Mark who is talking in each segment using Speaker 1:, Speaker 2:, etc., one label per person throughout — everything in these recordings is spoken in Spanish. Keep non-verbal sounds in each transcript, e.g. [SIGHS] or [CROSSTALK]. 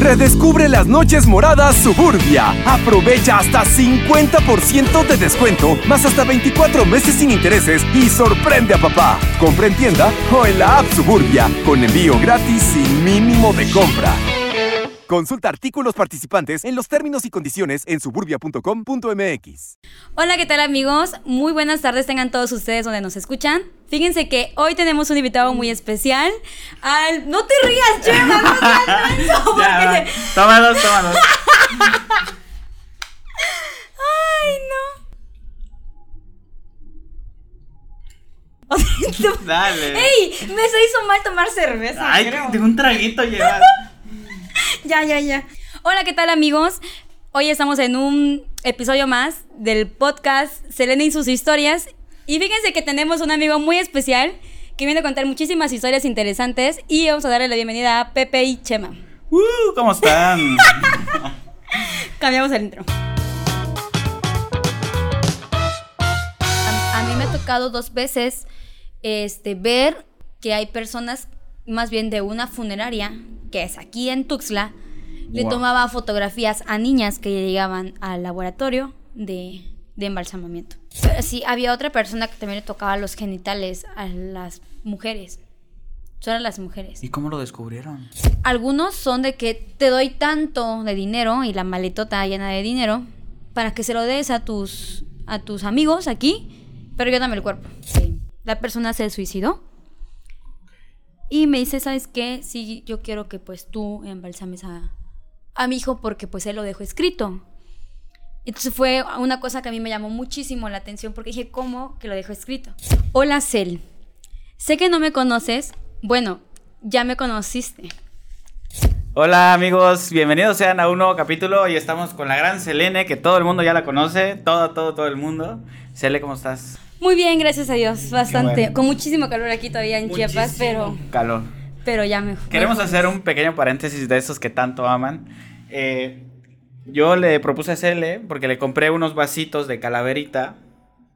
Speaker 1: Redescubre las noches moradas Suburbia. Aprovecha hasta 50% de descuento, más hasta 24 meses sin intereses y sorprende a papá. Compra en tienda o en la app Suburbia, con envío gratis sin mínimo de compra. Consulta artículos participantes en los términos y condiciones en suburbia.com.mx.
Speaker 2: Hola, ¿qué tal amigos? Muy buenas tardes tengan todos ustedes donde nos escuchan. Fíjense que hoy tenemos un invitado muy especial. Al... No te rías, Chema, no seas [LAUGHS] menso, porque-
Speaker 3: Tómalos, tómalos. [LAUGHS]
Speaker 2: Ay, [LAUGHS] no.
Speaker 3: Dale.
Speaker 2: ¡Ey! Me se hizo mal tomar cerveza.
Speaker 3: Ay,
Speaker 2: creo.
Speaker 3: de un traguito llevas. [LAUGHS]
Speaker 2: Ya, ya, ya. Hola, ¿qué tal amigos? Hoy estamos en un episodio más del podcast Selena y sus historias. Y fíjense que tenemos un amigo muy especial que viene a contar muchísimas historias interesantes y vamos a darle la bienvenida a Pepe y Chema.
Speaker 3: Uh, ¿Cómo están? [LAUGHS]
Speaker 2: Cambiamos el intro. A, a mí me ha tocado dos veces este, ver que hay personas, más bien de una funeraria, que es aquí en Tuxtla, le tomaba fotografías a niñas que llegaban al laboratorio de, de embalsamamiento. Pero sí, había otra persona que también le tocaba los genitales a las mujeres. Solo a las mujeres.
Speaker 3: ¿Y cómo lo descubrieron?
Speaker 2: Algunos son de que te doy tanto de dinero y la maletota llena de dinero para que se lo des a tus a tus amigos aquí, pero yo dame el cuerpo. La persona se suicidó. Y me dice, ¿sabes qué? Sí, yo quiero que pues tú embalsames a, a mi hijo porque pues él lo dejó escrito. Entonces fue una cosa que a mí me llamó muchísimo la atención porque dije, ¿cómo que lo dejó escrito? Hola, Cel. Sé que no me conoces. Bueno, ya me conociste.
Speaker 3: Hola amigos, bienvenidos sean a un nuevo capítulo. Hoy estamos con la gran Selene, que todo el mundo ya la conoce. Todo, todo, todo el mundo. Sele, ¿cómo estás?
Speaker 2: Muy bien, gracias a Dios, bastante.
Speaker 3: bueno.
Speaker 2: Con muchísimo calor aquí todavía en Chiapas, pero,
Speaker 3: Calor.
Speaker 2: pero ya me.
Speaker 3: Queremos hacer un pequeño paréntesis de esos que tanto aman. Eh, yo le propuse a Cele porque le compré unos vasitos de calaverita.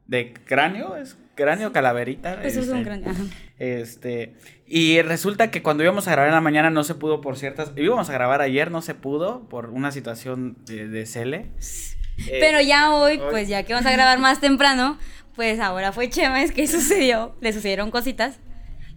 Speaker 3: ¿De cráneo? ¿Es cráneo calaverita?
Speaker 2: Pues es un
Speaker 3: Este,
Speaker 2: ajá.
Speaker 3: Este, y resulta que cuando íbamos a grabar en la mañana no se pudo por ciertas. Íbamos a grabar ayer, no se pudo por una situación de, de Cele. Eh,
Speaker 2: Pero ya hoy,
Speaker 3: hoy-
Speaker 2: pues ya que vamos a grabar más temprano, pues ahora fue Chema, es que [LAUGHS] sucedió, le sucedieron cositas.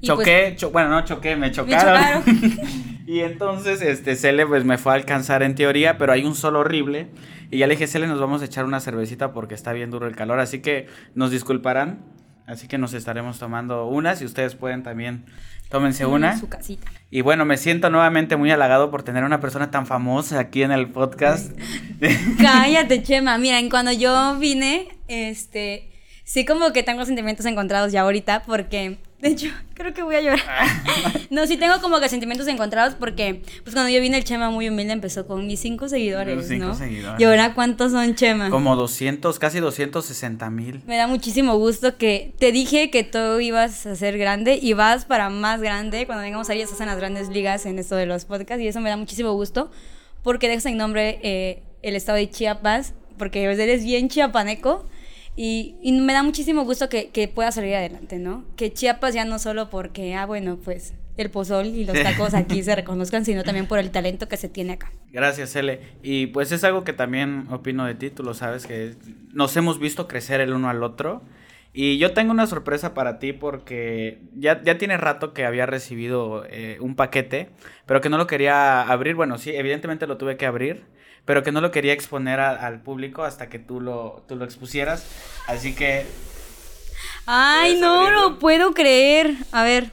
Speaker 2: y pues,
Speaker 3: choqué, cho- bueno, no choqué, me chocaron.
Speaker 2: chocaron. [LAUGHS]
Speaker 3: y entonces, este, Cele, pues me fue a alcanzar en teoría, pero hay un sol horrible. Y ya le dije, Cele, nos vamos a echar una cervecita porque está bien duro el calor. Así que nos disculparán. Así que nos estaremos tomando unas y ustedes pueden también. Tómense
Speaker 2: en
Speaker 3: una.
Speaker 2: su casita.
Speaker 3: Y bueno, me siento nuevamente muy halagado por tener una persona tan famosa aquí en el podcast. [LAUGHS]
Speaker 2: Cállate, Chema. Miren, cuando yo vine, este, sí como que tengo sentimientos encontrados ya ahorita, porque, de hecho, [LAUGHS] creo que voy a llorar. [LAUGHS] No, sí tengo como que sentimientos encontrados porque, pues cuando yo vine, el Chema muy humilde empezó con mis cinco seguidores,
Speaker 3: Los cinco
Speaker 2: ¿no?
Speaker 3: seguidores.
Speaker 2: Y ahora, ¿cuántos son, Chema?
Speaker 3: Como 200, casi 260 mil.
Speaker 2: Me da muchísimo gusto que te dije que tú ibas a ser grande y vas para más grande. Cuando vengamos ahí, estás en las grandes ligas en esto de los podcasts y eso me da muchísimo gusto porque dejas en nombre eh, el estado de Chiapas, porque eres bien chiapaneco y, y me da muchísimo gusto que, que puedas salir adelante, ¿no? Que Chiapas ya no solo porque, ah, bueno, pues el pozol y los tacos aquí [LAUGHS] se reconozcan, sino también por el talento que se tiene acá.
Speaker 3: Gracias, Ele. Y pues es algo que también opino de ti, tú lo sabes, que nos hemos visto crecer el uno al otro. Y yo tengo una sorpresa para ti porque ya, ya tiene rato que había recibido eh, un paquete, pero que no lo quería abrir. Bueno, sí, evidentemente lo tuve que abrir, pero que no lo quería exponer a- al público hasta que tú lo, tú lo expusieras. Así que,
Speaker 2: Ay,
Speaker 3: ¿Puedes
Speaker 2: no lo puedo creer. A ver,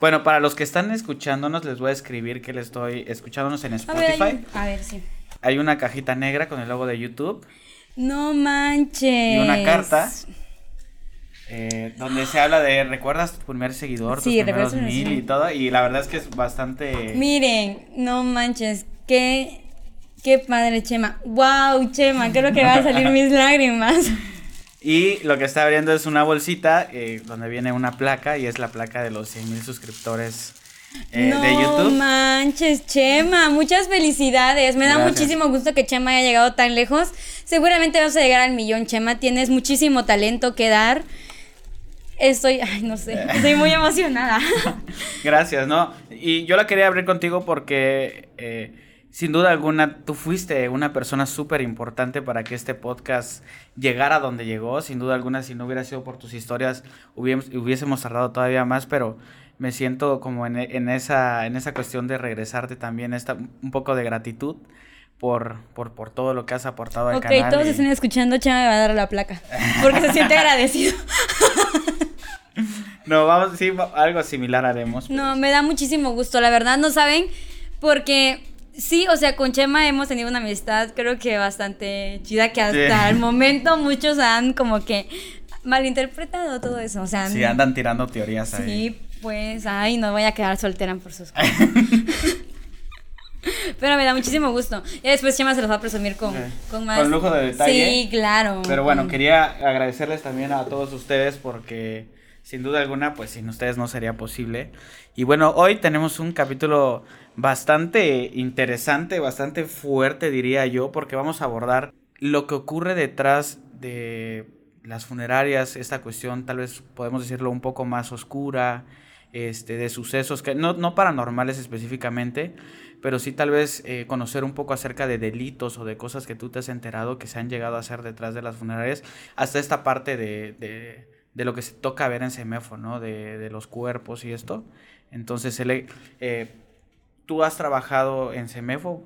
Speaker 3: bueno, para los que están escuchándonos, les voy a escribir que les estoy escuchándonos en
Speaker 2: a
Speaker 3: Spotify.
Speaker 2: a ver, sí.
Speaker 3: Hay una cajita negra con el logo de YouTube.
Speaker 2: No manches.
Speaker 3: y una carta eh, donde se habla de recuerdas tu primer seguidor,
Speaker 2: Sí,
Speaker 3: tus primeros mil y todo y la verdad es que es bastante
Speaker 2: Miren, no manches, qué, qué padre, Chema. Wow, Chema, creo que van a salir mis lágrimas. [LAUGHS]
Speaker 3: y lo que está abriendo es una bolsita eh, donde viene una placa y es la placa de los 100 mil suscriptores eh,
Speaker 2: no
Speaker 3: de YouTube.
Speaker 2: manches, Chema, muchas felicidades. Me da
Speaker 3: Gracias.
Speaker 2: muchísimo gusto que Chema haya llegado tan lejos. Seguramente vas a llegar al millón, Chema. Tienes muchísimo talento que dar. Estoy, ay, no sé, [LAUGHS] estoy muy emocionada.
Speaker 3: Gracias, ¿no? Y yo la quería abrir contigo porque eh, sin duda alguna, tú fuiste una persona súper importante para que este podcast llegara donde llegó. Sin duda alguna, si no hubiera sido por tus historias, hubiésemos tardado todavía más, pero me siento como en, en, esa, en esa cuestión de regresarte también esta, un poco de gratitud por, por, por todo lo que has aportado al canal.
Speaker 2: Ok, todos están escuchando, Chema me va a dar la placa, porque se siente agradecido. [LAUGHS]
Speaker 3: no, vamos, sí, algo similar haremos.
Speaker 2: No, me da muchísimo gusto, la verdad, no saben, porque Sí, o sea, con Chema hemos tenido una amistad creo que bastante chida que hasta el momento muchos han como que malinterpretado todo eso, o sea,
Speaker 3: sí andan tirando teorías ahí.
Speaker 2: Sí, pues, ay, no voy a quedar soltera por sus cosas. [LAUGHS] Pero me da muchísimo gusto. Y después Chema se los va a presumir con, con más.
Speaker 3: Con lujo de detalle.
Speaker 2: Sí, claro.
Speaker 3: Pero bueno, quería agradecerles también a todos ustedes porque sin duda alguna, pues sin ustedes no sería posible. Y bueno, hoy tenemos un capítulo bastante interesante, bastante fuerte, diría yo, porque vamos a abordar lo que ocurre detrás de las funerarias, esta cuestión tal vez podemos decirlo un poco más oscura, este, de sucesos que no, no paranormales específicamente, pero sí tal vez eh, conocer un poco acerca de delitos o de cosas que tú te has enterado que se han llegado a hacer detrás de las funerarias, hasta esta parte de, de, de lo que se toca ver en Semefo, ¿no? De, de los cuerpos y esto. Entonces, él, eh, tú has trabajado en Semefo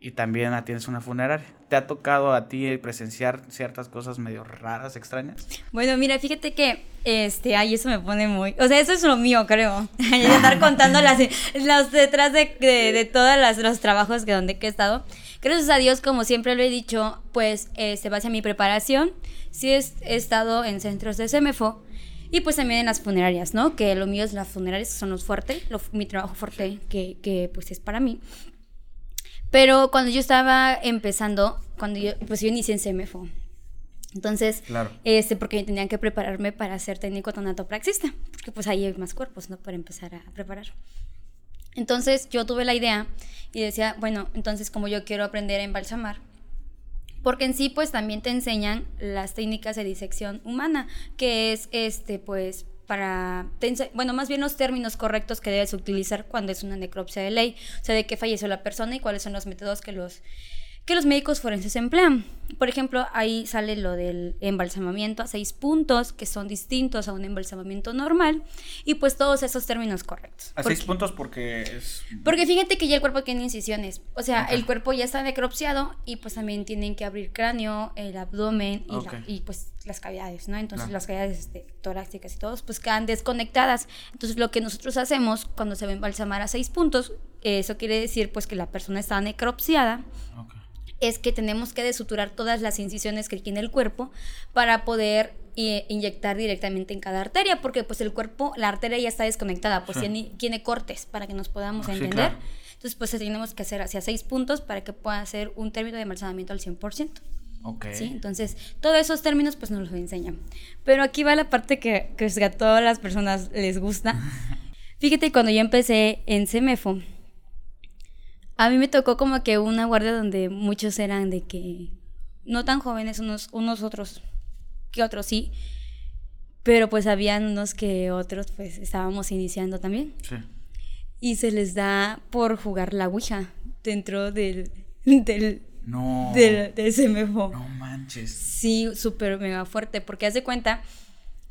Speaker 3: y también atiendes una funeraria. ¿Te ha tocado a ti presenciar ciertas cosas medio raras, extrañas?
Speaker 2: Bueno, mira, fíjate que, este, ay, eso me pone muy, o sea, eso es lo mío, creo. [LAUGHS] estar contando las, las detrás de, de, todos los trabajos que donde he estado. Gracias a Dios, como siempre lo he dicho, pues, eh, se basa en mi preparación. Sí he, estado en centros de SEMEFO, y pues también en las funerarias, ¿no? Que lo mío es las funerarias, son los fuertes, mi trabajo fuerte que, que, pues es para mí. Pero cuando yo estaba empezando, cuando yo, pues yo inicié en CMFO. Entonces, claro. este, porque tenían que prepararme para ser técnico tanatopraxista, porque pues ahí hay más cuerpos, ¿no? Para empezar a preparar. Entonces yo tuve la idea y decía, bueno, entonces como yo quiero aprender a embalsamar, porque en sí pues también te enseñan las técnicas de disección humana, que es este pues para, bueno, más bien los términos correctos que debes utilizar cuando es una necropsia de ley, o sea, de qué falleció la persona y cuáles son los métodos que los que los médicos forenses emplean. Por ejemplo, ahí sale lo del embalsamamiento a seis puntos, que son distintos a un embalsamamiento normal, y pues todos esos términos correctos.
Speaker 3: A seis puntos porque es...
Speaker 2: Porque fíjate que ya el cuerpo tiene incisiones, o sea, el cuerpo ya está necropsiado y pues también tienen que abrir cráneo, el abdomen y, pues las cavidades, ¿no? Entonces las cavidades este, torácicas y todos pues quedan desconectadas. Entonces lo que nosotros hacemos cuando se va a embalsamar a seis puntos, eso quiere decir pues que la persona está necropsiada es que tenemos que desuturar todas las incisiones que tiene el cuerpo para poder eh, inyectar directamente en cada arteria, porque pues el cuerpo, la arteria ya está desconectada, pues tiene, cortes para que nos podamos entender. Entonces pues tenemos que hacer hacia seis puntos para que pueda hacer un término de embalsamamiento al 100%. Okay. ¿Sí? Entonces, todos esos términos pues nos los enseñan. Pero aquí va la parte que, que a todas las personas les gusta. [LAUGHS] Fíjate, cuando yo empecé en CEMEFO, a mí me tocó como que una guardia donde muchos eran de que no tan jóvenes, unos, unos otros que otros sí, pero pues habían unos que otros pues estábamos iniciando también. Sí. Y se les da por jugar la Ouija dentro del, [LAUGHS] del,
Speaker 3: no.
Speaker 2: del, del No
Speaker 3: manches.
Speaker 2: Sí, súper mega fuerte, porque haz de cuenta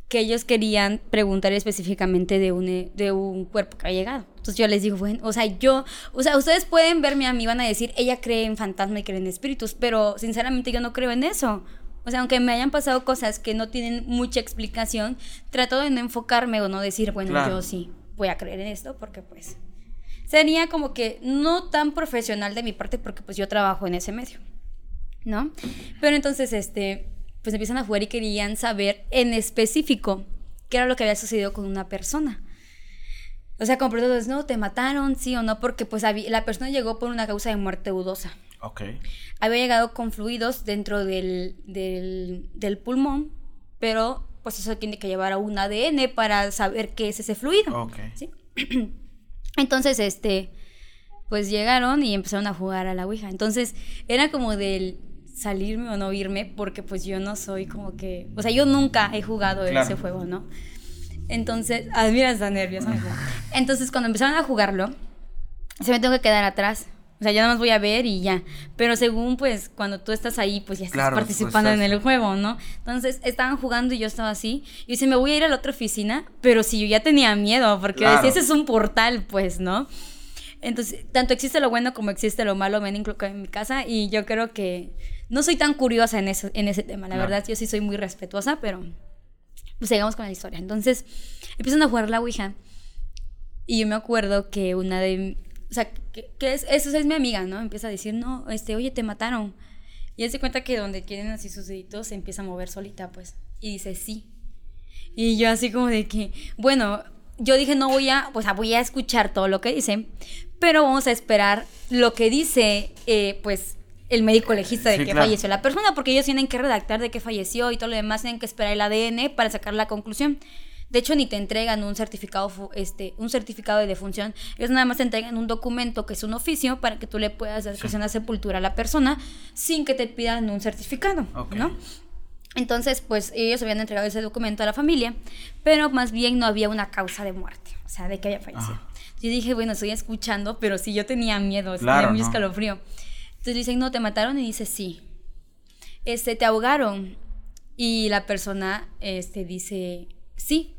Speaker 2: que ellos querían preguntar específicamente de un, de un cuerpo que ha llegado. Entonces yo les digo, bueno, o sea, yo, o sea, ustedes pueden verme a mí, van a decir, ella cree en fantasma y cree en espíritus, pero sinceramente yo no creo en eso. O sea, aunque me hayan pasado cosas que no tienen mucha explicación, trato de no enfocarme o no decir, bueno, yo sí voy a creer en esto, porque pues sería como que no tan profesional de mi parte, porque pues yo trabajo en ese medio, ¿no? Pero entonces, este, pues empiezan a jugar y querían saber en específico qué era lo que había sucedido con una persona. O sea, preguntas, no, te mataron, sí o no, porque pues la persona llegó por una causa de muerte dudosa.
Speaker 3: Ok.
Speaker 2: Había llegado con fluidos dentro del, del, pulmón, pero pues eso tiene que llevar a un ADN para saber qué es ese fluido.
Speaker 3: Ok.
Speaker 2: ¿sí? [CLEARS THROAT] Entonces, este, pues llegaron y empezaron a jugar a la Ouija. Entonces, era como del, salirme o no irme porque pues yo no soy como que, o sea, yo nunca he jugado ese juego, ¿no? Entonces, ah, mira, está nerviosa. Entonces, cuando empezaron a jugarlo, se me tengo que quedar atrás O sea, ya nada más voy a ver y ya. Pero según, pues, cuando tú estás ahí, pues ya estás
Speaker 3: Claro,
Speaker 2: participando en
Speaker 3: estás-
Speaker 2: el juego, ¿no? Entonces, estaban jugando y yo estaba así. Y dice, me voy a ir a la otra oficina. Pero si yo ya tenía miedo, porque
Speaker 3: Claro.
Speaker 2: decía, ese es un portal, pues, ¿no? Entonces, tanto existe lo bueno como existe lo malo, me han inculcado en mi casa. Y yo creo que no soy tan curiosa en, eso, en ese tema. La
Speaker 3: No.
Speaker 2: verdad, yo sí soy muy respetuosa, pero pues sigamos con la historia. Entonces, empiezan a jugar la Ouija. Y yo me acuerdo que una de. O sea, que, que es, eso es mi amiga, ¿no? Empieza a decir, no, este, oye, te mataron. Y él se cuenta que donde tienen así sus deditos se empieza a mover solita, pues. Y dice, sí. Y yo así como de que, bueno, yo dije, no voy a, pues voy a escuchar todo lo que dice, pero vamos a esperar lo que dice, eh, pues, el médico legista de
Speaker 3: Sí,
Speaker 2: que
Speaker 3: claro.
Speaker 2: falleció la persona, porque ellos tienen que redactar de que falleció y todo lo demás, tienen que esperar el ADN para sacar la conclusión. De hecho, ni te entregan un certificado, este, un certificado de defunción. Ellos nada más te entregan un documento que es un oficio para que tú le puedas dar una sepultura a la persona sin que te pidan un certificado. ¿no? Entonces, pues ellos habían entregado ese documento a la familia, pero más bien no había una causa de muerte, o sea, de que haya fallecido.
Speaker 3: Ajá.
Speaker 2: Yo dije, bueno, estoy escuchando, pero sí yo tenía miedo,
Speaker 3: Claro,
Speaker 2: tenía muy
Speaker 3: ¿no?
Speaker 2: escalofrío. Entonces dicen, no, te mataron y dice, sí. Este, te ahogaron. Y la persona, este, dice, sí.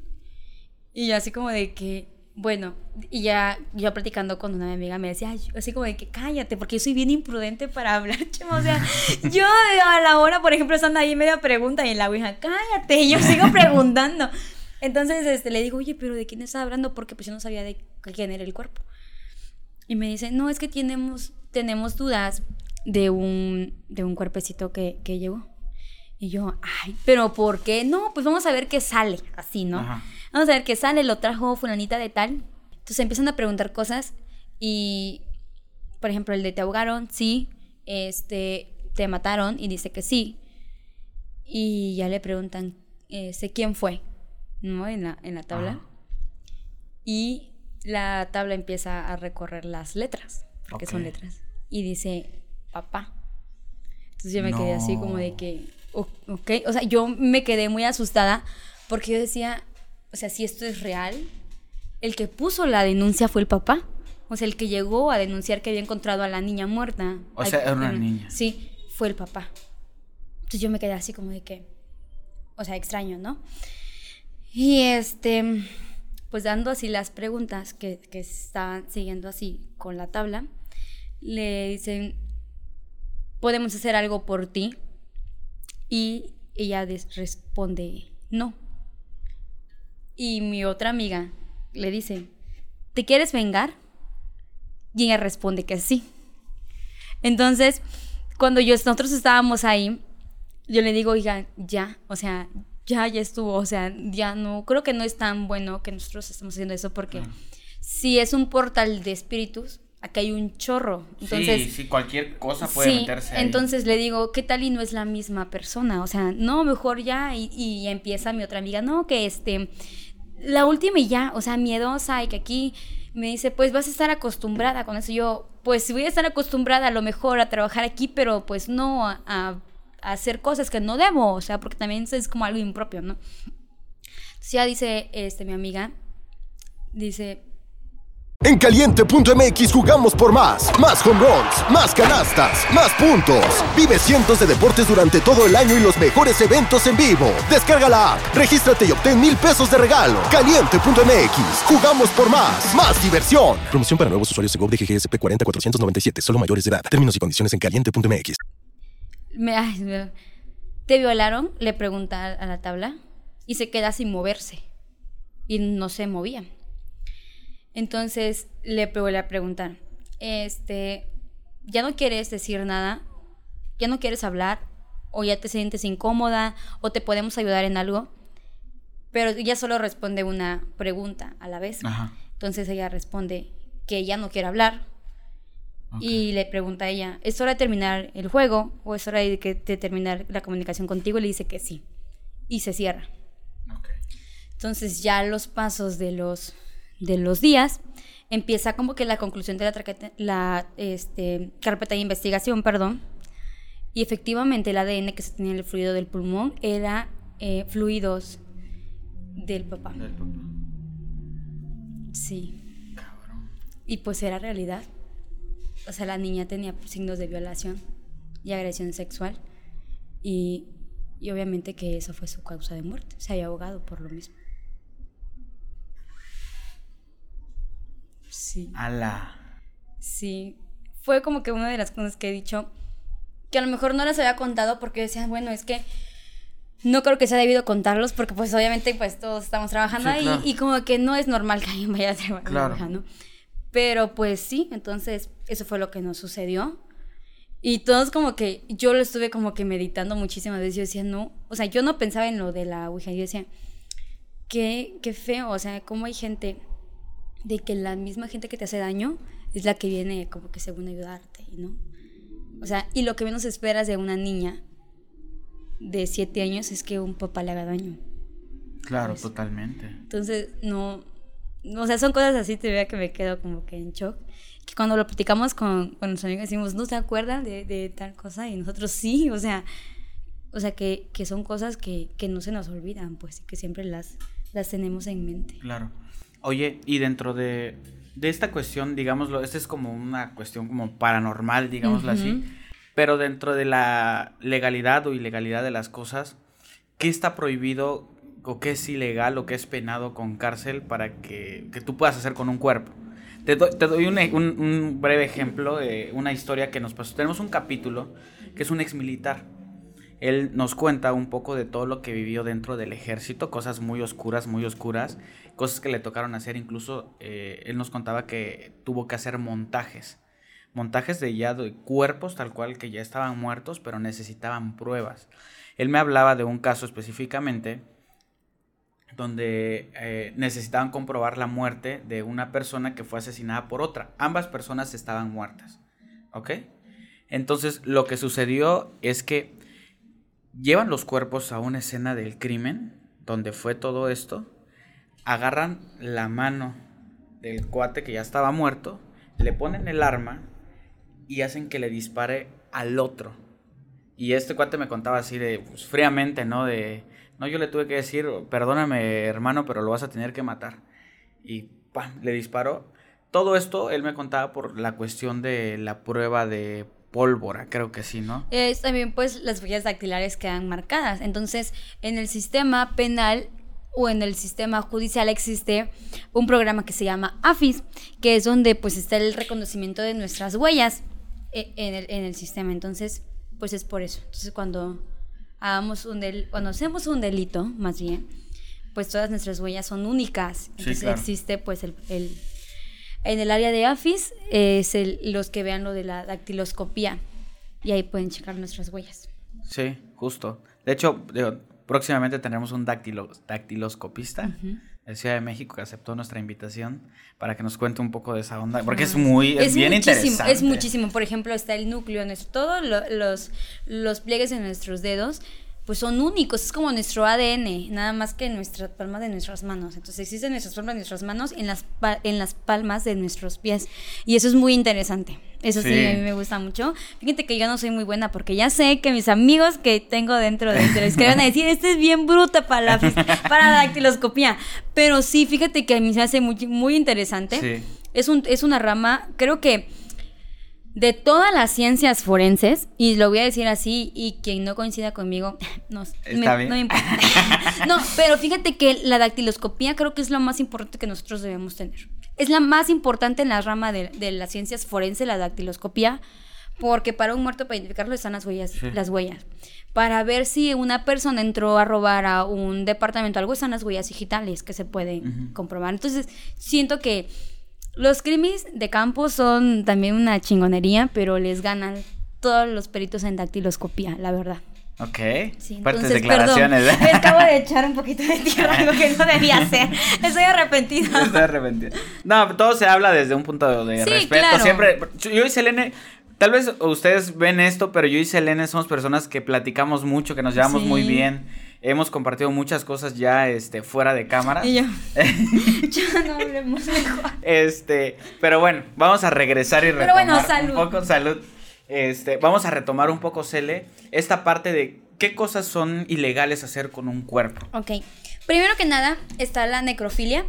Speaker 2: Y yo así como de que, bueno, y ya yo platicando con una amiga me decía, "Ay", así como de que cállate, porque yo soy bien imprudente para hablar, chema. O sea, [LAUGHS] yo a la hora, por ejemplo, estando ahí media pregunta y en la ouija, cállate, y yo sigo preguntando. Entonces este, le digo, oye, pero ¿de quién estás hablando? Porque pues yo no sabía de quién era el cuerpo. Y me dice, no, es que tenemos, tenemos dudas de un, de un cuerpecito que, que llegó. Y yo, ay, pero ¿por qué? No, pues vamos a ver qué sale, así, ¿no?
Speaker 3: Ajá.
Speaker 2: Vamos a ver qué sale, lo trajo fulanita de tal. Entonces empiezan a preguntar cosas y, por ejemplo, el de te ahogaron, sí, este, te mataron y dice que sí. Y ya le preguntan, este, ¿quién fue? ¿No? En la, en la tabla.
Speaker 3: Ajá.
Speaker 2: Y la tabla empieza a recorrer las letras, porque son letras. Y dice, papá. Entonces yo me quedé así como de que, ok, o sea, yo me quedé muy asustada porque yo decía, o sea, si esto es real, el que puso la denuncia fue el papá. O sea, el que llegó a denunciar que había encontrado a la niña muerta.
Speaker 3: O sea, era una niña.
Speaker 2: Sí, fue el papá. Entonces yo me quedé así como de que, o sea, extraño, ¿no? Y este, pues dando así las preguntas que, que estaban siguiendo así con la tabla, le dicen, podemos hacer algo por ti. Y ella responde, no. Y mi otra amiga le dice, ¿te quieres vengar? Y ella responde que sí. Entonces, cuando nosotros estábamos ahí, yo le digo, oiga, ya, o sea, ya, ya estuvo, o sea, ya no, creo que no es tan bueno que nosotros estemos haciendo eso porque si es un portal de espíritus, acá hay un chorro. Entonces,
Speaker 3: sí, sí, cualquier cosa puede
Speaker 2: sí,
Speaker 3: meterse ahí.
Speaker 2: entonces le digo, ¿qué tal y no es la misma persona? O sea, no, mejor ya. Y, y empieza mi otra amiga, no, que este, la última y ya, o sea, miedosa y que aquí me dice, pues vas a estar acostumbrada con eso. Yo, pues voy a estar acostumbrada a lo mejor a trabajar aquí, pero pues no a hacer cosas que no debo, o sea, porque también es como algo impropio, ¿no? Entonces ya dice, este, mi amiga, dice,
Speaker 4: En caliente.mx jugamos por más. Más home runs, más canastas, más puntos. Vive cientos de deportes durante todo el año y los mejores eventos en vivo. Descarga la app, regístrate y obtén mil pesos de regalo. Caliente.mx, jugamos por más. Más diversión. Promoción para nuevos usuarios de GOV de GGSP 40497, solo mayores de edad. Términos y condiciones en caliente.mx.
Speaker 2: me, ay, me- ¿te violaron? Le pregunta a la tabla y se queda sin moverse y no se movía. Entonces le vuelve a preguntar, este, ¿ya no quieres decir nada? ¿Ya no quieres hablar? ¿O ya te sientes incómoda? ¿O te podemos ayudar en algo? Pero ella solo responde una pregunta a la vez.
Speaker 3: Ajá.
Speaker 2: Entonces ella responde que ella no quiere hablar, y le pregunta a ella, ¿es hora de terminar el juego o es hora de, que, de terminar la comunicación contigo? Y le dice que sí. Y se cierra. Entonces ya los pasos de los, de los días empieza como que la conclusión de la, traqueta- la este, carpeta de investigación, perdón. Y efectivamente el ADN que se tenía en el fluido del pulmón era eh, fluidos del papá.
Speaker 3: Del papá.
Speaker 2: Sí.
Speaker 3: Cabrón.
Speaker 2: Y pues era realidad. O sea, la niña tenía signos de violación y agresión sexual. Y, y obviamente que eso fue su causa de muerte. Se había ahogado por lo mismo. Sí.
Speaker 3: Ala.
Speaker 2: Sí. Fue como que una de las cosas que he dicho que a lo mejor no las había contado porque decían, bueno, es que no creo que sea debido contarlos porque pues obviamente pues todos estamos trabajando
Speaker 3: Sí,
Speaker 2: ahí
Speaker 3: claro.
Speaker 2: y como que no es normal que alguien vaya a trabajar,
Speaker 3: Claro.
Speaker 2: ¿no? Pero pues sí, entonces eso fue lo que nos sucedió. Y todos como que yo lo estuve como que meditando muchísimas veces. Yo decía, no, o sea, yo no pensaba en lo de la Ouija. Yo decía, qué, qué feo, o sea, cómo hay gente de que la misma gente que te hace daño es la que viene como que según ayudarte, ¿no? O sea, y lo que menos esperas de una niña de siete años es que un papá le haga daño.
Speaker 3: Claro, totalmente.
Speaker 2: Entonces, no, o sea, son cosas así, te veo que me quedo como que en shock. Que cuando lo platicamos con, con nuestros amigos decimos, ¿no se acuerdan de, de tal cosa? Y nosotros sí, o sea, o sea que, que son cosas que, que no se nos olvidan, pues, y que siempre las, las tenemos en mente.
Speaker 3: Claro. Oye, y dentro de, de esta cuestión, digámoslo, esta es como una cuestión como paranormal, digámoslo
Speaker 2: Ujú.
Speaker 3: así, pero dentro de la legalidad o ilegalidad de las cosas, ¿qué está prohibido o qué es ilegal o qué es penado con cárcel para que, que tú puedas hacer con un cuerpo? Te doy, te doy un, un- un breve ejemplo de una historia que nos pasó. Tenemos un capítulo que es un ex militar. Él nos cuenta un poco de todo lo que vivió dentro del ejército, cosas muy oscuras, muy oscuras, cosas que le tocaron hacer. Incluso eh, él nos contaba que tuvo que hacer montajes, montajes de ya de cuerpos tal cual que ya estaban muertos, pero necesitaban pruebas. Él me hablaba de un caso específicamente donde eh, necesitaban comprobar la muerte de una persona que fue asesinada por otra. Ambas personas estaban muertas, ¿ok? Entonces lo que sucedió es que llevan los cuerpos a una escena del crimen, donde fue todo esto, agarran la mano del cuate que ya estaba muerto, le ponen el arma y hacen que le dispare al otro. Y este cuate me contaba así de pues, fríamente, ¿no? De, no, yo le tuve que decir, perdóname hermano, pero lo vas a tener que matar. Y ¡pam! le disparó. Todo esto él me contaba por la cuestión de la prueba de pólvora, creo que sí, ¿no?
Speaker 2: Es también pues las huellas dactilares quedan marcadas. Entonces, en el sistema penal o en el sistema judicial existe un programa que se llama AFIS, que es donde pues está el reconocimiento de nuestras huellas eh, en el, en el sistema. Entonces, pues es por eso. Entonces, cuando hagamos un del, cuando hacemos un delito, más bien, pues todas nuestras huellas son únicas. Entonces
Speaker 3: claro.
Speaker 2: existe pues el, el- en el área de AFIS es el- los que vean lo de la dactiloscopía y ahí pueden checar nuestras huellas.
Speaker 3: Sí, justo. De hecho, digo, próximamente tendremos un dactilo- dactiloscopista de Ciudad de México que aceptó nuestra invitación para que nos cuente un poco de esa onda, porque es muy, es, bien interesante.
Speaker 2: Es muchísimo. Por ejemplo, está el núcleo, todos lo- los, los pliegues de nuestros dedos, pues son únicos, es como nuestro ADN, nada más que en nuestra palma de nuestras manos. Entonces existen nuestras palmas de nuestras manos en las, en las palmas de nuestros pies. Y eso es muy interesante. Eso sí.
Speaker 3: Sí.
Speaker 2: a mí me gusta mucho. Fíjate que yo no soy muy buena porque ya sé que mis amigos que tengo dentro de los que van a decir, este es bien bruta para la, [LAUGHS] para la dactiloscopía. Pero sí, fíjate que a mí se me hace muy, muy interesante.
Speaker 3: Sí.
Speaker 2: Es, un, es una rama, creo que de todas las ciencias forenses, y lo voy a decir así, y quien no coincida conmigo, [LAUGHS] no,
Speaker 3: Está
Speaker 2: me,
Speaker 3: bien.
Speaker 2: no me importa. [LAUGHS] no, pero fíjate que la dactiloscopía creo que es lo más importante que nosotros debemos tener. Es la más importante en la rama de, de las ciencias forenses, la dactiloscopía, porque para un muerto, para identificarlo, están las huellas.
Speaker 3: Sí.
Speaker 2: Las huellas. Para ver si una persona entró a robar a un departamento, algo están las huellas digitales que se pueden comprobar. Entonces, siento que los crímenes de campo son también una chingonería, pero les ganan todos los peritos en dactiloscopía, la verdad.
Speaker 3: Ok.
Speaker 2: Sí,
Speaker 3: Fuertes declaraciones.
Speaker 2: perdón, me acabo de echar un poquito de tierra, algo que no debía [LAUGHS] hacer. Estoy arrepentida.
Speaker 3: Estoy arrepentido. No, todo se habla desde un punto de
Speaker 2: Sí,
Speaker 3: respeto.
Speaker 2: claro.
Speaker 3: Siempre. Yo y Selene. Tal vez ustedes ven esto, pero yo y Selene somos personas que platicamos mucho, que nos llevamos
Speaker 2: Sí.
Speaker 3: muy bien. Hemos compartido muchas cosas ya este, fuera de cámara.
Speaker 2: Y yo, [LAUGHS] ya no hablemos mejor.
Speaker 3: Este, pero bueno, vamos a regresar y
Speaker 2: Pero
Speaker 3: retomar
Speaker 2: bueno, salud.
Speaker 3: un poco salud. Este, vamos a retomar un poco Cele esta parte de qué cosas son ilegales hacer con un cuerpo.
Speaker 2: Ok, primero que nada está la necrofilia.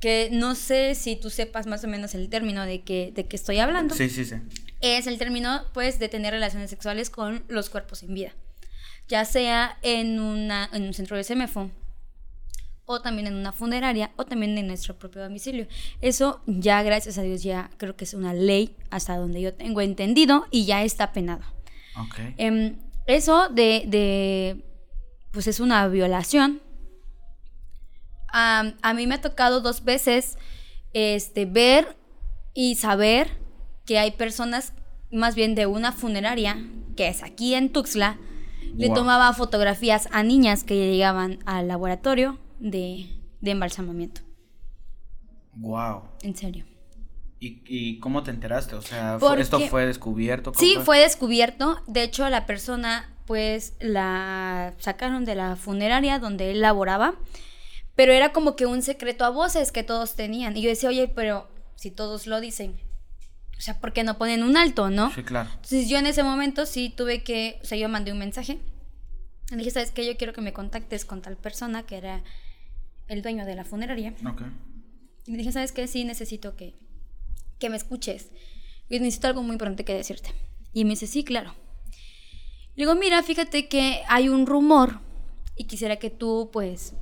Speaker 2: que no sé si tú sepas más o menos el término de que, de que estoy hablando.
Speaker 3: Sí, sí, sí.
Speaker 2: Es el término, pues, de tener relaciones sexuales con los cuerpos sin vida. Ya sea en, una, en un centro de CEMEFO, o también en una funeraria, o también en nuestro propio domicilio. Eso ya, gracias a Dios, ya creo que es una ley hasta donde yo tengo entendido y ya está penado. Em, eso de, de, pues es una violación. Am, a mí me ha tocado dos veces este, ver y saber que hay personas, más bien de una funeraria, que es aquí en Tuxtla, le
Speaker 3: Wow.
Speaker 2: tomaba fotografías a niñas que llegaban al laboratorio de, de embalsamamiento.
Speaker 3: Wow.
Speaker 2: En serio.
Speaker 3: ¿Y, y cómo te enteraste? O sea,
Speaker 2: Porque-
Speaker 3: ¿esto fue descubierto? ¿Cómo
Speaker 2: Sí, fue descubierto. De hecho, la persona, pues, la sacaron de la funeraria donde él laboraba. Pero era como que un secreto a voces que todos tenían. Y yo decía, oye, pero si todos lo dicen, o sea, ¿por qué no ponen un alto, no?
Speaker 3: Sí, claro.
Speaker 2: Entonces yo en ese momento sí tuve que, o sea, yo mandé un mensaje. Le dije, ¿sabes qué? Yo quiero que me contactes con tal persona que era el dueño de la funeraria.
Speaker 3: Ok.
Speaker 2: Y le dije, ¿sabes qué? Sí, necesito que, que me escuches. Y necesito algo muy importante que decirte. Y me dice, sí, claro. Le digo, mira, fíjate que hay un rumor y quisiera que tú, pues,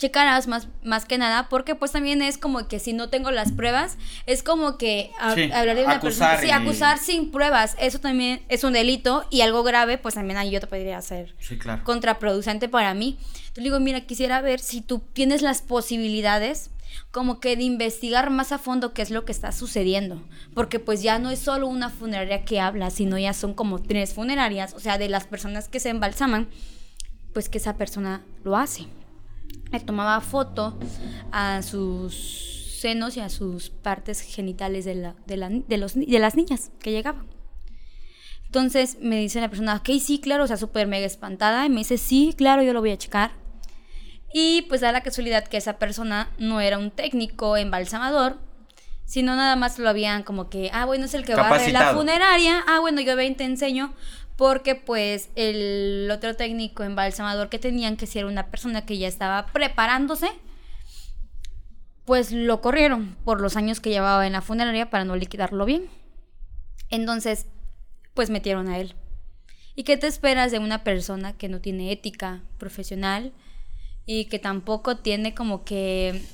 Speaker 2: checaras más, más que nada, porque pues también es como que si no tengo las pruebas, es como que a-
Speaker 3: Sí,
Speaker 2: hablar de una
Speaker 3: acusar
Speaker 2: persona. Sí,
Speaker 3: y-
Speaker 2: acusar sin pruebas. Eso también es un delito y algo grave, pues también ahí yo te podría hacer
Speaker 3: Sí, claro.
Speaker 2: contraproducente para mí. Entonces digo, mira, quisiera ver si tú tienes las posibilidades como que de investigar más a fondo qué es lo que está sucediendo, porque pues ya no es solo una funeraria que habla, sino ya son como tres funerarias, o sea, de las personas que se embalsaman, pues que esa persona lo hace. Le tomaba foto a sus senos y a sus partes genitales de, la- de, la- de los, ni- de las niñas que llegaban. Entonces me dice la persona, ok, sí, claro, o sea, súper mega espantada. Y me dice, sí, claro, yo lo voy a checar. Y pues da la casualidad que esa persona no era un técnico embalsamador, sino nada más lo habían como que, ah, bueno, es el que va a la funeraria. Ah, bueno, yo ven, te enseño. Porque pues el otro técnico embalsamador que tenían, que si era una persona que ya estaba preparándose, pues lo corrieron por los años que llevaba en la funeraria para no liquidarlo bien. Entonces, pues metieron a él. ¿Y qué te esperas de una persona que no tiene ética profesional y que tampoco tiene como que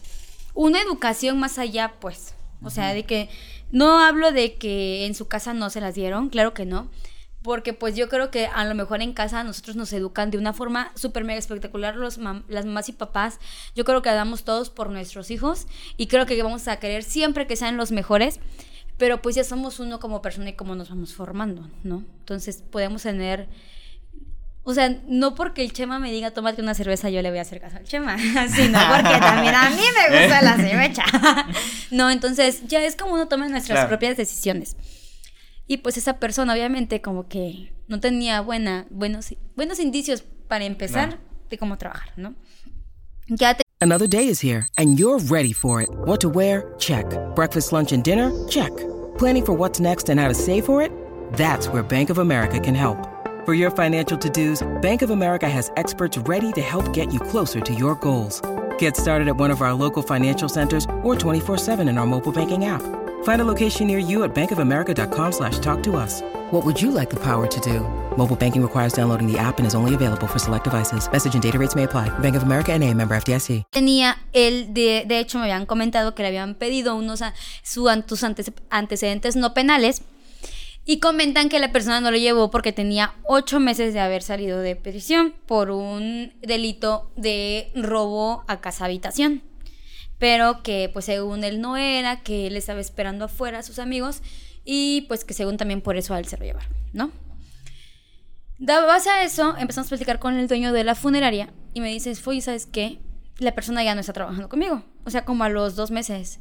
Speaker 2: una educación más allá, pues? O sea, de que no hablo de que en su casa no se las dieron, claro que no. Porque pues yo creo que a lo mejor en casa nosotros nos educan de una forma súper mega espectacular los mam- las mamás y papás. Yo creo que damos todos por nuestros hijos y creo que vamos a querer siempre que sean los mejores. Pero pues ya somos uno como persona y cómo nos vamos formando, ¿no? Entonces podemos tener... O sea, no porque el Chema me diga tómate una cerveza, yo le voy a hacer caso al Chema, [LAUGHS] sino porque [LAUGHS] también a mí me gusta la cerveza. [LAUGHS] no, entonces ya es como uno toma nuestras
Speaker 3: Claro.
Speaker 2: propias decisiones. Y pues esa persona obviamente como que no tenía buena, buenos, buenos indicios para empezar
Speaker 3: Claro.
Speaker 2: de cómo trabajar, ¿no? Ya te-
Speaker 5: Another day is here, and you're ready for it. What to wear? Check. Breakfast, lunch, and dinner? Check. Planning for what's next and how to save for it? That's where Bank of America can help. For your financial to dos, Bank of America has experts ready to help get you closer to your goals. Get started at one of our local financial centers or 24 7 in our mobile banking app. Find a location near you at bankofamerica.com slash talk to us. What would you like the power to do? Mobile banking requires downloading the app and is only available for select devices. Message and data rates may apply. Bank of America and a member FDIC.
Speaker 2: tenía él, de, de hecho me habían comentado que le habían pedido unos sus antes- antecedentes no penales y comentan que la persona no lo llevó porque tenía ocho meses de haber salido de prisión por un delito de robo a casa habitación pero que pues según él no era, que él estaba esperando afuera a sus amigos y pues que según también por eso a él se lo llevaron, ¿no? Base a eso, empezamos a platicar con el dueño de la funeraria y me dice, oye, ¿sabes qué? La persona ya no está trabajando conmigo. O sea, como a los dos meses.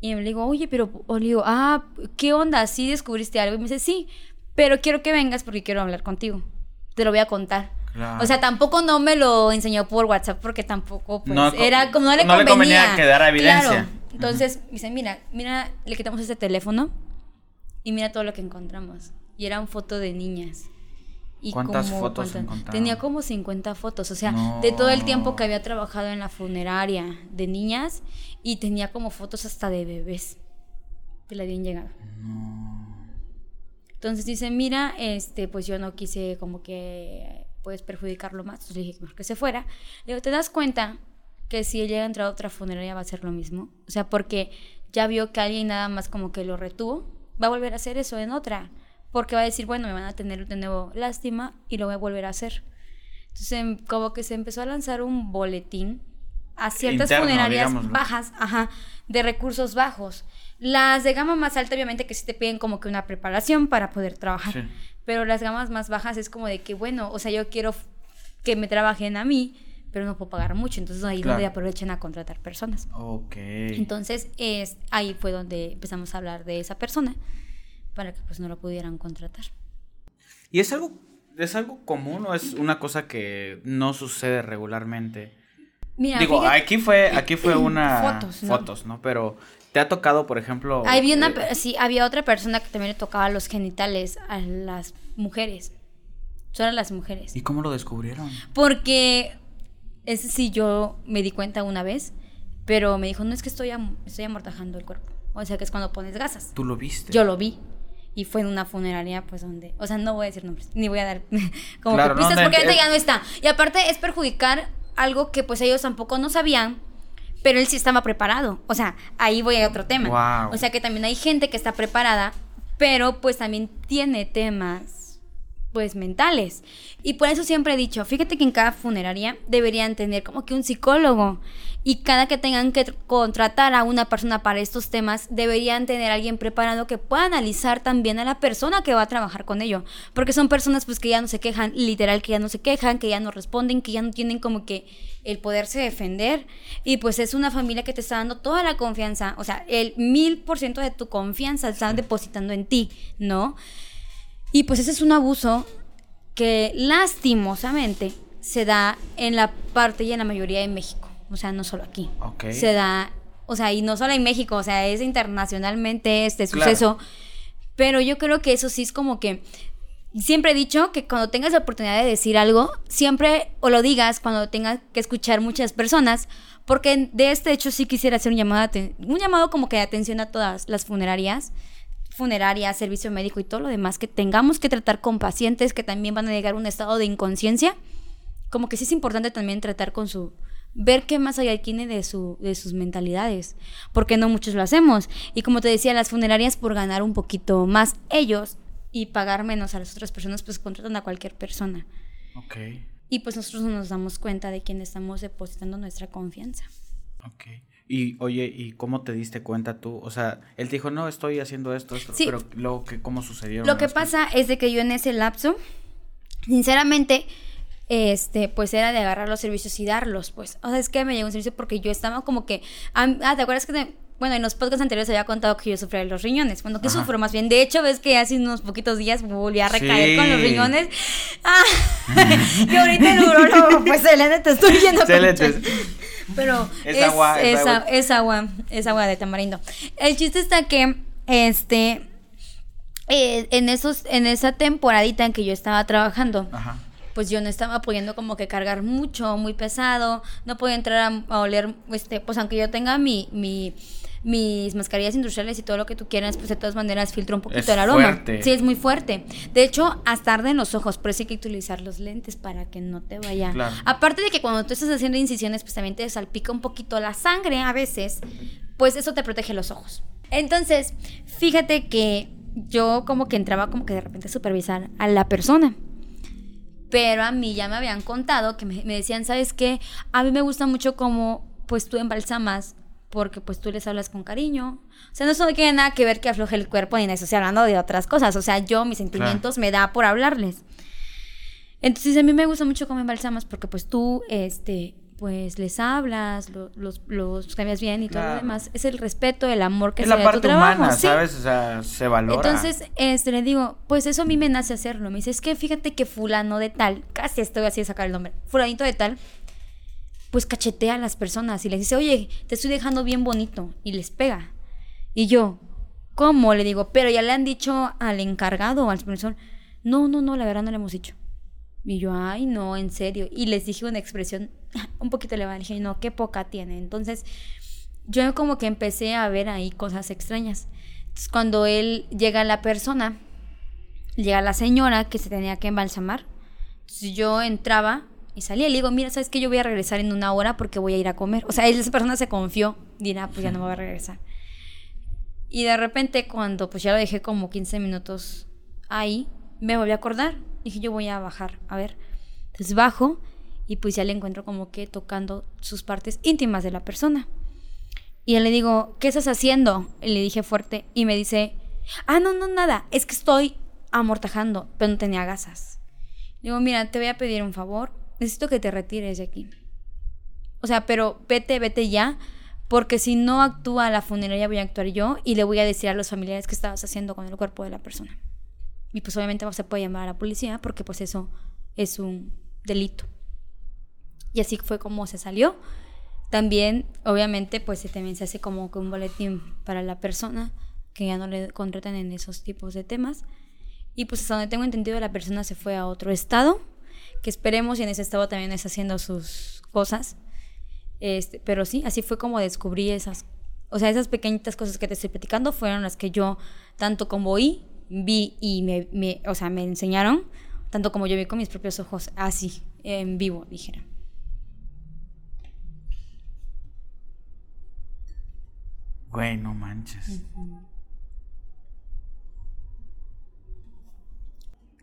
Speaker 2: Y le digo, oye, pero, o le digo, ah, ¿qué onda? ¿Sí descubriste algo? Y me dice, sí, pero quiero que vengas porque quiero hablar contigo. Te lo voy a contar.
Speaker 3: Claro.
Speaker 2: O sea, tampoco no me lo enseñó por WhatsApp porque tampoco, pues,
Speaker 3: No
Speaker 2: era como no le
Speaker 3: no le
Speaker 2: convenía.
Speaker 3: convenía que dara evidencia.
Speaker 2: Claro. Entonces, me dice, mira, mira, le quitamos ese teléfono y mira todo lo que encontramos. Y era una foto de niñas. Y
Speaker 3: ¿Cuántas
Speaker 2: como-
Speaker 3: fotos
Speaker 2: cuántas-? Tenía como 50 fotos, o sea,
Speaker 3: No.
Speaker 2: de todo el tiempo que había trabajado en la funeraria de niñas y tenía como fotos hasta de bebés que le habían llegado. Entonces dice, mira, este, pues yo no quise como que puedes perjudicarlo más, entonces le dije que se fuera. Le digo, ¿te das cuenta que si él llega a entrar a otra funeraria va a ser lo mismo? O sea, porque ya vio que alguien nada más como que lo retuvo, va a volver a hacer eso en otra, porque va a decir, bueno, me van a tener de nuevo lástima y lo voy a volver a hacer. Entonces, em, como que se empezó a lanzar un boletín a ciertas
Speaker 3: Interno,
Speaker 2: funerarias
Speaker 3: digámoslo.
Speaker 2: bajas, ajá, de recursos bajos. Las de gama más alta, obviamente, que sí te piden como que una preparación para poder trabajar.
Speaker 3: Sí.
Speaker 2: Pero las gamas más bajas es como de que, bueno, o sea, yo quiero que me trabajen a mí, pero no puedo pagar mucho. Entonces ahí es donde
Speaker 3: Claro.
Speaker 2: aprovechan a contratar personas.
Speaker 3: Ok.
Speaker 2: Entonces, es, ahí fue donde empezamos a hablar de esa persona para que pues no lo pudieran contratar.
Speaker 3: ¿Y es algo, es algo común o es una cosa que no sucede regularmente?
Speaker 2: Mira,
Speaker 3: Digo,
Speaker 2: fíjate-
Speaker 3: aquí fue, aquí fue una [CLEARS THROAT]
Speaker 2: Fotos, ¿no?
Speaker 3: fotos, ¿no? Pero te ha tocado, por ejemplo.
Speaker 2: Había una,
Speaker 3: eh,
Speaker 2: sí, había otra persona que también le tocaba los genitales a las mujeres. Solo a las mujeres.
Speaker 3: ¿Y cómo lo descubrieron?
Speaker 2: Porque ese sí yo me di cuenta una vez, pero me dijo, no es que estoy, am- estoy amortajando el cuerpo. O sea, que es cuando pones gasas.
Speaker 3: ¿Tú lo viste?
Speaker 2: Yo lo vi. Y fue en una funeraria, pues donde. O sea, no voy a decir nombres, [LAUGHS] ni voy a dar [LAUGHS] como
Speaker 3: Claro,
Speaker 2: que pistas,
Speaker 3: no,
Speaker 2: porque ahorita ya no está. Y aparte es perjudicar algo que pues ellos tampoco no sabían, pero él sí estaba preparado. O sea, ahí voy a otro tema. O sea, que también hay gente que está preparada, pero pues también tiene temas pues mentales. Y por eso siempre he dicho, fíjate que en cada funeraria deberían tener como que un psicólogo. Y cada que tengan que tr- contratar a una persona para estos temas, deberían tener a alguien preparado que pueda analizar también a la persona que va a trabajar con ello. Porque son personas pues que ya no se quejan, literal que ya no se quejan, que ya no responden, que ya no tienen como que el poderse defender. Y pues es una familia que te está dando toda la confianza, o sea, el mil por ciento de tu confianza están depositando en ti, ¿no? Y pues ese es un abuso que lastimosamente se da en la parte y en la mayoría de México. O sea, no solo aquí.
Speaker 3: Ok.
Speaker 2: Se da, o sea, y no solo en México, o sea, es internacionalmente este
Speaker 3: Claro.
Speaker 2: suceso. Pero yo creo que eso sí es como que siempre he dicho que cuando tengas la oportunidad de decir algo, siempre o lo digas cuando tengas que escuchar muchas personas, porque de este hecho sí quisiera hacer un llamado, un llamado como que de atención a todas las funerarias, funerarias, servicio médico y todo lo demás que tengamos que tratar con pacientes que también van a llegar a un estado de inconsciencia, como que sí es importante también tratar con su ver qué más hay tiene de su de sus mentalidades, porque no muchos lo hacemos y como te decía, las funerarias por ganar un poquito más ellos y pagar menos a las otras personas, pues contratan a cualquier persona.
Speaker 3: Ok.
Speaker 2: Y pues nosotros no nos damos cuenta de quién estamos depositando nuestra confianza.
Speaker 3: Ok. Y oye, ¿y cómo te diste cuenta tú? O sea, él te dijo, no, estoy haciendo esto, esto,
Speaker 2: Sí.
Speaker 3: pero luego, ¿qué, ¿cómo sucedió?
Speaker 2: Lo que pasa es de que yo en ese lapso, sinceramente, este, pues era de agarrar los servicios y darlos, pues. O sea, es que me llegó un servicio porque yo estaba como que, ah, ¿te acuerdas que te- bueno, en los podcasts anteriores había contado que yo sufría de los riñones. Bueno, que
Speaker 3: Ajá.
Speaker 2: sufro más bien. De hecho, ves que hace unos poquitos días volví a recaer
Speaker 3: Sí.
Speaker 2: con los riñones. [LAUGHS] Ah, y ahorita el urólogo, pues se le te estoy yendo con
Speaker 3: Excelente. [LAUGHS]
Speaker 2: pero
Speaker 3: Es
Speaker 2: es,
Speaker 3: agua, es
Speaker 2: es
Speaker 3: agua.
Speaker 2: es agua, es agua de tamarindo. El chiste está que, este, eh, en esos, en esa temporadita en que yo estaba trabajando,
Speaker 3: Ajá.
Speaker 2: Pues yo no estaba pudiendo como que cargar mucho, muy pesado, no podía entrar a, a oler, este, pues aunque yo tenga mi, mi, mis mascarillas industriales y todo lo que tú quieras, pues de todas maneras filtra un poquito
Speaker 3: Es
Speaker 2: el aroma.
Speaker 3: fuerte.
Speaker 2: Sí, es muy fuerte. De hecho, hasta arde en los ojos, por eso hay que utilizar los lentes para que no te vaya.
Speaker 3: Claro.
Speaker 2: Aparte de que cuando tú estás haciendo incisiones, pues también te salpica un poquito la sangre a veces, pues eso te protege los ojos. Entonces, fíjate que yo como que entraba como que de repente a supervisar a la persona. Pero a mí ya me habían contado que me, me decían, ¿sabes qué? A mí me gusta mucho como pues tú embalsamas porque pues tú les hablas con cariño. O sea, no eso no tiene nada que ver que afloje el cuerpo ni nada, estoy hablando de otras cosas. O sea, yo mis sentimientos me da por hablarles. Entonces a mí me gusta mucho cómo embalsamas porque pues tú, este, pues les hablas, lo- los, los cambias bien y todo lo demás. Es el respeto, el amor que
Speaker 3: Es
Speaker 2: se
Speaker 3: la
Speaker 2: da a tu
Speaker 3: parte
Speaker 2: trabajo.
Speaker 3: humana,
Speaker 2: sí.
Speaker 3: ¿sabes? O sea, se valora.
Speaker 2: Entonces, este, le digo, pues eso a mí me nace hacerlo. Me dice, es que fíjate que fulano de tal, casi estoy así de sacar el nombre, fulanito de tal, pues cachetea a las personas y les dice, oye, te estoy dejando bien bonito. Y les pega. Y yo, ¿cómo? Le digo, pero ya le han dicho al encargado o al supervisor. No, no, no, la verdad no le hemos dicho. Y yo, ay, no, en serio. Y les dije una expresión [LAUGHS] un poquito elevada. Dije, no, qué poca tiene. Entonces, yo como que empecé a ver ahí cosas extrañas. Entonces, cuando él llega la persona, llega la señora que se tenía que embalsamar. Entonces, yo entraba y salía le digo, mira, ¿sabes qué? Yo voy a regresar en una hora porque voy a ir a comer. O sea, esa persona se confió. Dirá, pues ya no me voy a regresar. Y de repente, cuando pues ya lo dejé como 15 minutos ahí, me volví a acordar. Dije, yo voy a bajar, a ver. Entonces bajo y pues ya le encuentro como que tocando sus partes íntimas de la persona. Y él le digo, ¿qué estás haciendo? Y le dije fuerte y me dice, ah, no, no, nada, es que estoy amortajando, pero no tenía gasas. Le digo, mira, te voy a pedir un favor, necesito que te retires de aquí. O sea, pero vete, vete ya, porque si no actúa la funeraria voy a actuar yo y le voy a decir a los familiares qué estabas haciendo con el cuerpo de la persona. Y pues obviamente se puede llamar a la policía porque pues eso es un delito. Y así fue como se salió. También, obviamente, pues también se hace como que un boletín para la persona que ya no le contratan en esos tipos de temas. Y pues hasta donde tengo entendido, la persona se fue a otro estado, que esperemos y en ese estado también está haciendo sus cosas. Este, pero sí, así fue como descubrí esas, o sea, esas pequeñitas cosas que te estoy platicando fueron las que yo, tanto como oí, vi y me, me, o sea, me enseñaron, tanto como yo vi con mis propios ojos, así, en vivo, dijera.
Speaker 3: Güey, no manches.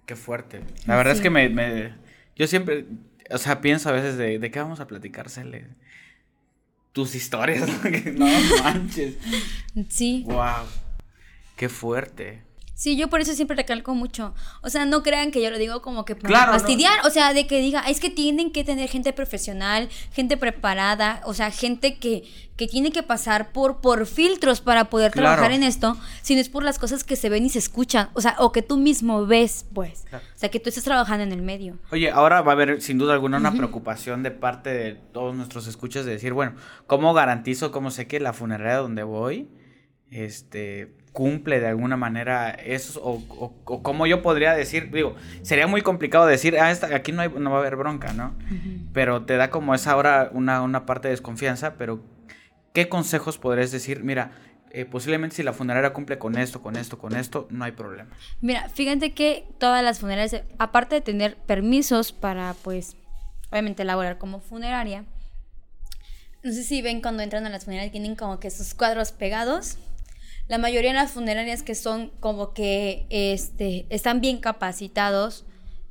Speaker 3: Qué fuerte. La verdad es que me, me, Yo siempre. O sea, pienso a veces de, de qué vamos a platicársele. Tus historias. [LAUGHS] no manches.
Speaker 2: Sí.
Speaker 3: Wow. Qué fuerte.
Speaker 2: Sí, yo por eso siempre recalco mucho. O sea, no crean que yo lo digo como que para fastidiar. O sea, de que diga, es que tienen que tener gente profesional, gente preparada, o sea, gente que, que tiene que pasar por, por filtros para poder trabajar en esto, sino es por las cosas que se ven y se escuchan. O sea, o que tú mismo ves, pues. O sea, que tú estás trabajando en el medio.
Speaker 3: Oye, ahora va a haber sin duda alguna una preocupación de parte de todos nuestros escuchas de decir, bueno, ¿cómo garantizo, cómo sé que la funeraria donde voy, este cumple de alguna manera eso o, o, cómo yo podría decir, digo, sería muy complicado decir, ah, esta, aquí no, hay, no va a haber bronca, ¿no? Pero te da como esa ahora una, una parte de desconfianza, pero ¿qué consejos podrías decir? Mira, eh, posiblemente si la funeraria cumple con esto, con esto, con esto, no hay problema.
Speaker 2: Mira, fíjate que todas las funerarias, aparte de tener permisos para, pues, obviamente elaborar como funeraria, no sé si ven cuando entran a las funerarias, tienen como que sus cuadros pegados la mayoría de las funerarias que son como que este, están bien capacitados,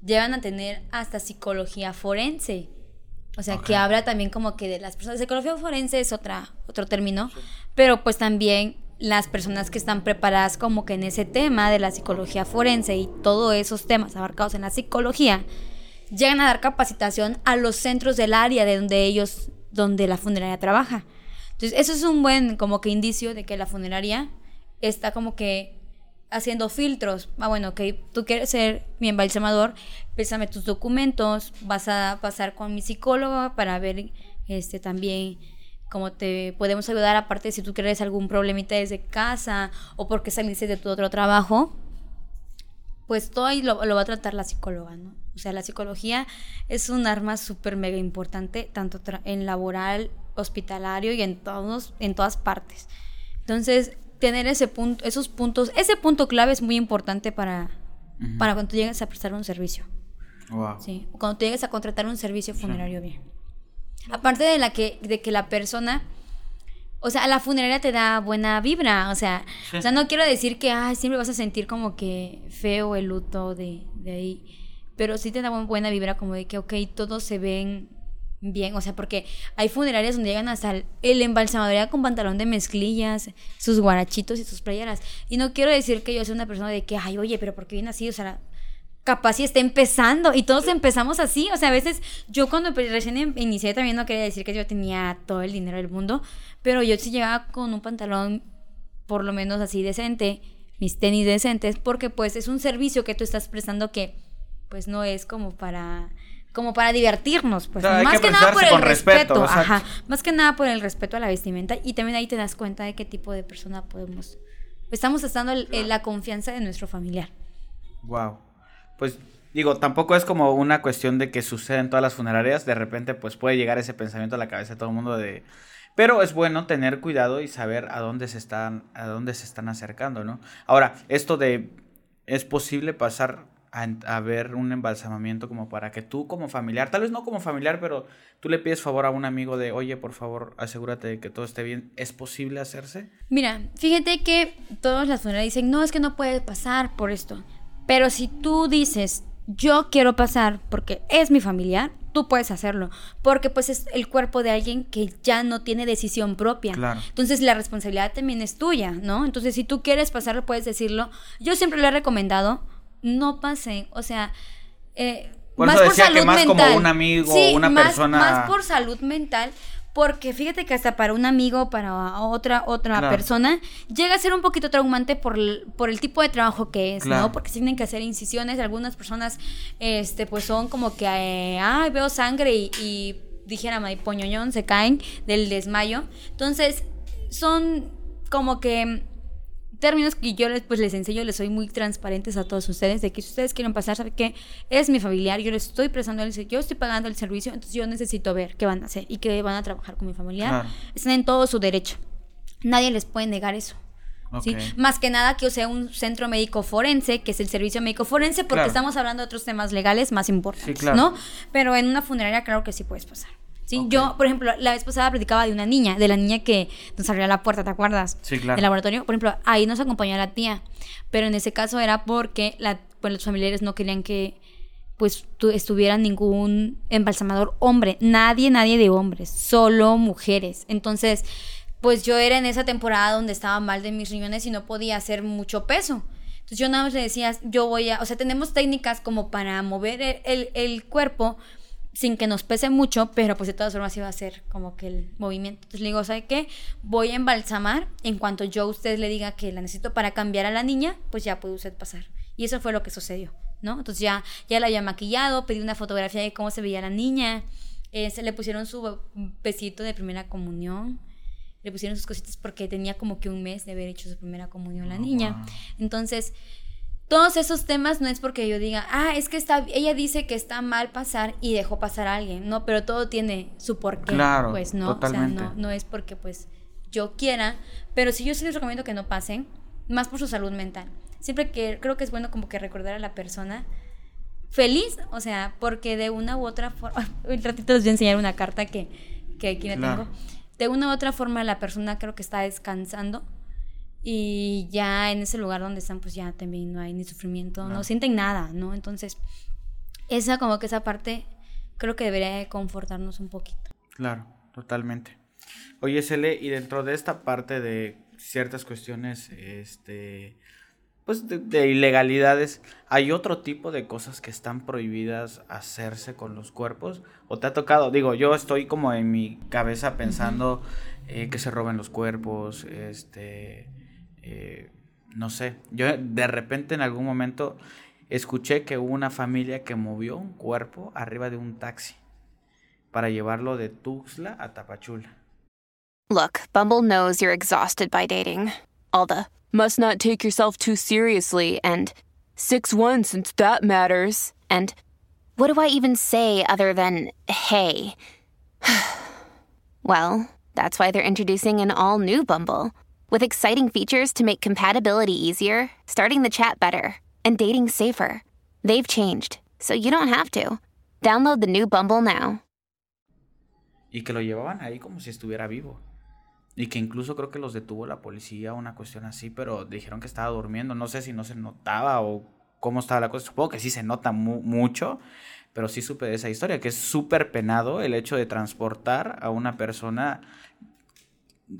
Speaker 2: llegan a tener hasta psicología forense. O sea, que habla también como que de las personas. Psicología forense es otra, otro término, pero pues también las personas que están preparadas como que en ese tema de la psicología forense y todos esos temas abarcados en la psicología, llegan a dar capacitación a los centros del área de donde ellos, donde la funeraria trabaja. Entonces, eso es un buen como que indicio de que la funeraria está como que haciendo filtros. Ah, bueno, que tú quieres ser mi embalsamador, pésame tus documentos, vas a pasar con mi psicóloga para ver este también cómo te podemos ayudar, aparte si tú quieres algún problemita desde casa o porque saliste de tu otro trabajo, pues todo ahí lo, va a tratar la psicóloga, ¿no? O sea, la psicología es un arma súper mega importante, tanto en laboral, hospitalario y en, todos, en todas partes. Entonces, tener ese punto, esos puntos, ese punto clave es muy importante para, para cuando tú llegues a prestar un servicio.
Speaker 3: Wow.
Speaker 2: Sí, cuando tú llegues a contratar un servicio funerario bien. Aparte de la que, de que la persona, o sea, la funeraria te da buena vibra, o sea, o sea, no quiero decir que ay, siempre vas a sentir como que feo el luto de, de ahí, pero sí te da buena vibra como de que, ok, todos se ven bien, o sea, porque hay funerarias donde llegan hasta el, el, con pantalón de mezclillas, sus guarachitos y sus playeras. Y no quiero decir que yo soy una persona de que, ay, oye, pero ¿por qué viene así? O sea, capaz si está empezando y todos empezamos así. O sea, a veces yo cuando recién em, inicié también no quería decir que yo tenía todo el dinero del mundo, pero yo sí llegaba con un pantalón por lo menos así decente, mis tenis decentes, porque pues es un servicio que tú estás prestando que pues no es como para como para divertirnos, pues más que, nada por el respeto, ajá, más que nada por el respeto a la vestimenta y también ahí te das cuenta de qué tipo de persona podemos estamos estando la confianza de nuestro familiar.
Speaker 3: Wow. Pues Digo, tampoco es como una cuestión de que suceda en todas las funerarias. De repente, pues puede llegar ese pensamiento a la cabeza de todo el mundo de. Pero es bueno tener cuidado y saber a dónde se están, a dónde se están acercando, ¿no? Ahora, esto de es posible pasar a, ver un embalsamamiento como para que tú como familiar, tal vez no como familiar, pero tú le pides favor a un amigo de, oye, por favor, asegúrate de que todo esté bien. ¿Es posible hacerse?
Speaker 2: Mira, fíjate que todas las funerarias dicen, no, es que no puede pasar por esto. Pero si tú dices, yo quiero pasar porque es mi familiar, tú puedes hacerlo, porque pues es el cuerpo de alguien que ya no tiene decisión propia.
Speaker 3: Claro.
Speaker 2: Entonces la responsabilidad también es tuya, ¿no? Entonces si tú quieres pasarlo, puedes decirlo. Yo siempre le he recomendado, no pase, o sea... Eh,
Speaker 3: más por salud mental. como un amigo una persona.
Speaker 2: Más por salud mental, porque fíjate que hasta para un amigo, para otra, otra persona, llega a ser un poquito traumante por el, por el tipo de trabajo que es, ¿no? Porque tienen que hacer incisiones, algunas personas, este, pues son como que, eh, ay, veo sangre y, y dijera, poñoñón, se caen del desmayo. Entonces, son como que términos que yo les, pues les enseño, les soy muy transparentes a todos ustedes, de que si ustedes quieren pasar, ¿sabe qué? Es mi familiar, yo les estoy prestando el yo estoy pagando el servicio, entonces yo necesito ver qué van a hacer y qué van a trabajar con mi familiar. Están en todo su derecho. Nadie les puede negar eso. ¿sí? Más que nada que o sea un centro médico forense, que es el servicio médico forense, porque estamos hablando de otros temas legales más importantes, ¿no? Pero en una funeraria, claro que sí puedes pasar. Sí, yo, por ejemplo, la vez pasada platicaba de una niña, de la niña que nos abrió la puerta, ¿te acuerdas?
Speaker 3: Sí, claro.
Speaker 2: Del laboratorio. Por ejemplo, ahí nos acompañó la tía, pero en ese caso era porque la, pues, los familiares no querían que pues estuviera ningún embalsamador hombre, nadie, nadie de hombres, solo mujeres. Entonces, pues yo era en esa temporada donde estaba mal de mis riñones y no podía hacer mucho peso. Entonces yo nada más le decía, yo voy a, o sea, tenemos técnicas como para mover el, el cuerpo, sin que nos pese mucho, pero pues de todas formas iba a ser como que el movimiento. Entonces le digo, ¿sabe qué? Voy a embalsamar. En cuanto yo a usted le diga que la necesito para cambiar a la niña, pues ya puede usted pasar. Y eso fue lo que sucedió, ¿no? Entonces ya, ya la había maquillado, pedí una fotografía de cómo se veía la niña. Eh, se le pusieron su besito de primera comunión. Le pusieron sus cositas porque tenía como que un mes de haber hecho su primera comunión la oh, niña. Entonces, todos esos temas no es porque yo diga, ah, es que está, ella dice que está mal pasar y dejó pasar a alguien, no, pero todo tiene su porqué,
Speaker 3: claro,
Speaker 2: pues no, o sea, no, no es porque pues yo quiera, pero sí yo sí les recomiendo que no pasen, más por su salud mental. Siempre que creo que es bueno como que recordar a la persona feliz, o sea, porque de una u otra forma, [LAUGHS] un ratito les voy a enseñar una carta que, que aquí la tengo. De una u otra forma la persona creo que está descansando y ya en ese lugar donde están, pues ya también no hay ni sufrimiento, no, sienten nada, ¿no? Entonces, esa como que esa parte creo que debería confortarnos un poquito.
Speaker 3: Claro, totalmente. Oye, Cele, y dentro de esta parte de ciertas cuestiones, este, pues de, ilegalidades, ¿hay otro tipo de cosas que están prohibidas hacerse con los cuerpos? ¿O te ha tocado? Digo, yo estoy como en mi cabeza pensando eh, que se roben los cuerpos, este, eh, no sé, yo de repente en algún momento escuché que una familia que movió un cuerpo arriba de un taxi para llevarlo de Tuxtla a Tapachula.
Speaker 6: Look, Bumble knows you're exhausted by dating. All the must not take yourself too seriously and 6-1 since that matters. And what do I even say other than hey? [SIGHS] well, that's why they're introducing an all new Bumble. With exciting features to make compatibility easier, starting the chat better, and dating safer. They've changed, so you don't have to. Download the new Bumble now.
Speaker 3: Y que lo llevaban ahí como si estuviera vivo. Y que incluso creo que los detuvo la policía, una cuestión así, pero dijeron que estaba durmiendo. No sé si no se notaba o cómo estaba la cosa. Supongo que sí se nota mu mucho, pero sí supe de esa historia, que es súper penado el hecho de transportar a una persona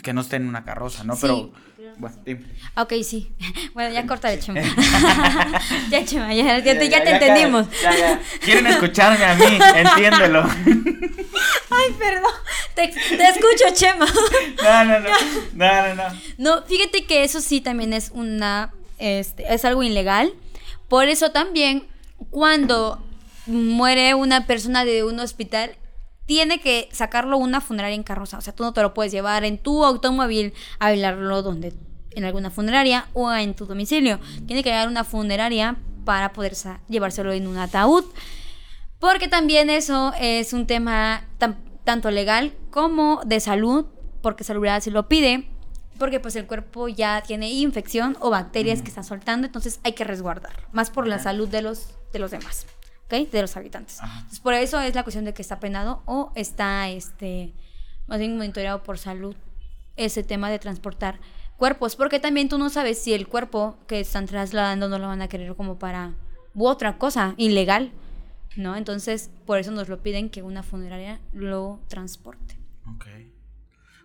Speaker 3: que no esté en una carroza, ¿no? Pero, bueno, dime.
Speaker 2: Ok, sí. [LAUGHS] Bueno, ya corta de [LAUGHS] Chema. [LAUGHS] ya, Chema, ya, ya, te, ya te entendimos.
Speaker 3: Ya, ya. Quieren escucharme a mí, entiéndelo.
Speaker 2: Ay, perdón. Te, te, escucho, Chema.
Speaker 3: No, no, no. No, no, no.
Speaker 2: No, fíjate que eso sí también es una. Este, es algo ilegal. Por eso también, cuando muere una persona de un hospital, tiene que sacarlo una funeraria en carroza. O sea, tú no te lo puedes llevar en tu automóvil a velarlo donde en alguna funeraria o en tu domicilio. Tiene que llegar una funeraria para poder llevárselo en un ataúd. Porque también eso es un tema tanto legal como de salud, porque salubridad se lo pide, porque pues el cuerpo ya tiene infección o bacterias que están soltando, entonces hay que resguardar, más por la salud de los, de los demás, De los habitantes. Entonces por eso es la cuestión de que está penado o está, este, más bien monitoreado por salud ese tema de transportar cuerpos, porque también tú no sabes si el cuerpo que están trasladando no lo van a querer como para u otra cosa ilegal, ¿no? Entonces, por eso nos lo piden que una funeraria lo transporte.
Speaker 3: Ok.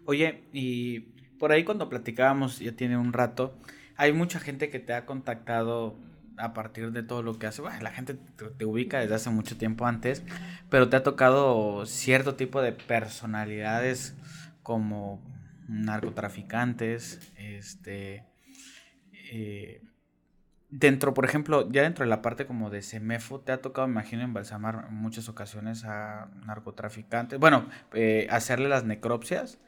Speaker 3: Oye, y por ahí cuando platicábamos, ya tiene un rato, hay mucha gente que te ha contactado a partir de todo lo que hace. La gente te, ubica desde hace mucho tiempo antes, pero te ha tocado cierto tipo de personalidades como narcotraficantes, este... Eh, dentro, por ejemplo, ya dentro de la parte como de Semefo, te ha tocado, me imagino, embalsamar en muchas ocasiones a narcotraficantes, bueno, eh, hacerle las necropsias.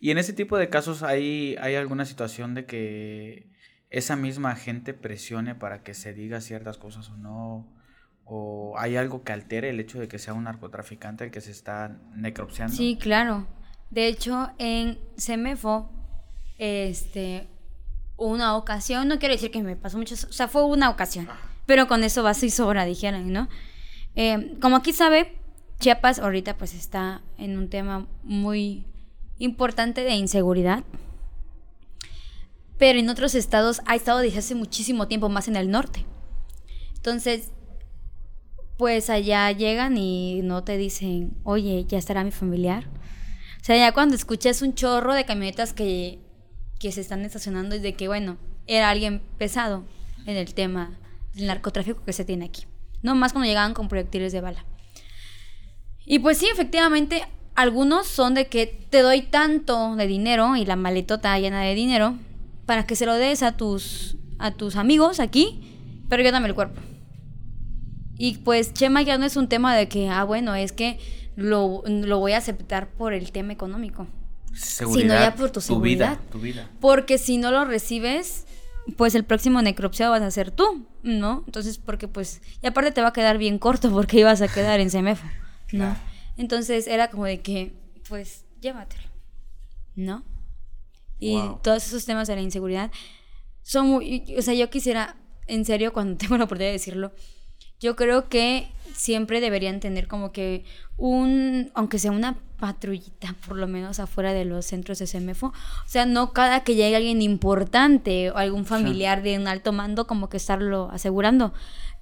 Speaker 3: Y en ese tipo de casos hay, hay alguna situación de que esa misma gente presione para que se diga ciertas cosas o no, o hay algo que altere el hecho de que sea un narcotraficante el que se está necropsiando.
Speaker 2: Sí, claro. De hecho, en Semefo, este, una ocasión, no quiero decir que me pasó mucho, o sea, fue una ocasión, pero con eso basta y sobra, dijeron, ¿no? Eh, como aquí sabe, Chiapas ahorita pues está en un tema muy importante de inseguridad, pero en otros estados ha estado desde hace muchísimo tiempo más en el norte. Entonces, pues allá llegan y no te dicen, oye, ya estará mi familiar. O sea, ya cuando escuchas un chorro de camionetas que que se están estacionando y de que, bueno, era alguien pesado en el tema del narcotráfico que se tiene aquí. No más cuando llegaban con proyectiles de bala. Y pues sí, efectivamente, algunos son de que te doy tanto de dinero y la maletota llena de dinero para que se lo des a tus, a tus amigos aquí, pero yo dame el cuerpo. Y pues Chema ya no es un tema de que, ah, bueno, es que lo, lo voy a aceptar por el tema económico
Speaker 3: seguridad, sino ya por tu seguridad. Tu vida,
Speaker 2: Porque si no lo recibes, pues el próximo necropsiado vas a ser tú, ¿no? Entonces, porque pues, y aparte te va a quedar bien corto porque ibas a quedar en Semefo, ¿no? Entonces era como de que, pues, llévatelo, ¿no? Y todos esos temas de la inseguridad son muy, o sea, yo quisiera, en serio, [LAUGHS] cuando tengo la oportunidad de decirlo, yo creo que siempre deberían tener como que un, aunque sea una patrullita, por lo menos afuera de los centros de CEMEFO. O sea, no cada que llegue alguien importante o algún familiar de un alto mando, como que estarlo asegurando.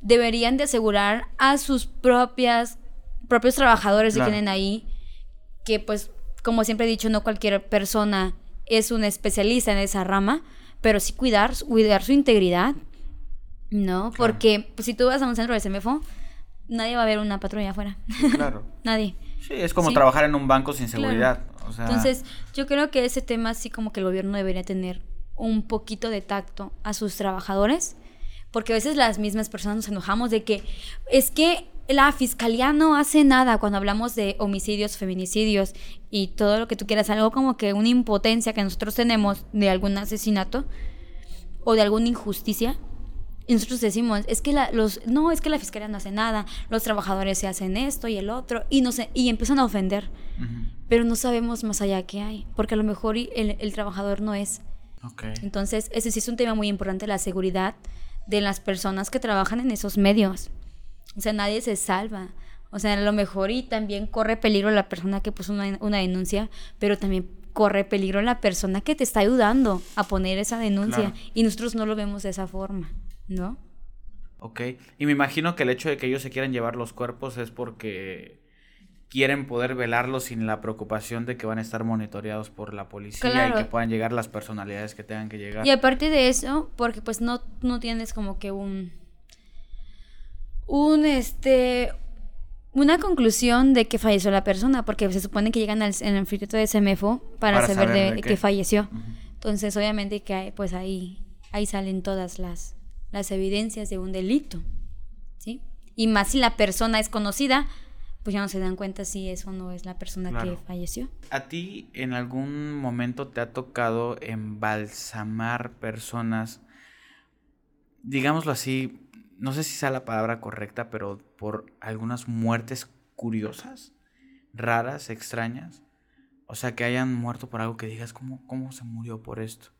Speaker 2: Deberían de asegurar a sus propias, propios trabajadores que tienen ahí, que pues, como siempre he dicho, no cualquier persona es un especialista en esa rama, pero sí cuidar, cuidar su integridad, ¿no? Porque pues, si tú vas a un centro de CEMEFO, nadie va a ver una patrulla afuera. claro. [LAUGHS] nadie.
Speaker 3: Sí, es como trabajar en un banco sin seguridad.
Speaker 2: Entonces, yo creo que ese tema sí como que el gobierno debería tener un poquito de tacto a sus trabajadores, porque a veces las mismas personas nos enojamos de que es que la fiscalía no hace nada cuando hablamos de homicidios, feminicidios y todo lo que tú quieras, algo como que una impotencia que nosotros tenemos de algún asesinato o de alguna injusticia y nosotros decimos, es que la, los, no, es que la fiscalía no hace nada, los trabajadores se hacen esto y el otro, y, no sé, y empiezan a ofender. Pero no sabemos más allá qué hay, porque a lo mejor el, el trabajador no es. Entonces, ese sí es un tema muy importante, la seguridad de las personas que trabajan en esos medios. O sea, nadie se salva. O sea, a lo mejor y también corre peligro la persona que puso una, una denuncia, pero también corre peligro la persona que te está ayudando a poner esa denuncia. Y nosotros no lo vemos de esa forma. ¿no?
Speaker 3: Ok, y me imagino que el hecho de que ellos se quieran llevar los cuerpos es porque quieren poder velarlos sin la preocupación de que van a estar monitoreados por la policía y que puedan llegar las personalidades que tengan que llegar.
Speaker 2: Y aparte de eso, porque pues no, no tienes como que un un este una conclusión de que falleció la persona, porque se supone que llegan al, en el anfiteatro de Semefo para, saber, de, que falleció. Entonces, obviamente que pues ahí ahí salen todas las las evidencias de un delito, ¿sí? Y más si la persona es conocida, pues ya no se dan cuenta si eso no es la persona que falleció.
Speaker 3: ¿A ti en algún momento te ha tocado embalsamar personas, digámoslo así, no sé si sea la palabra correcta, pero por algunas muertes curiosas, raras, extrañas. O sea, que hayan muerto por algo que digas, ¿cómo, cómo se murió por esto?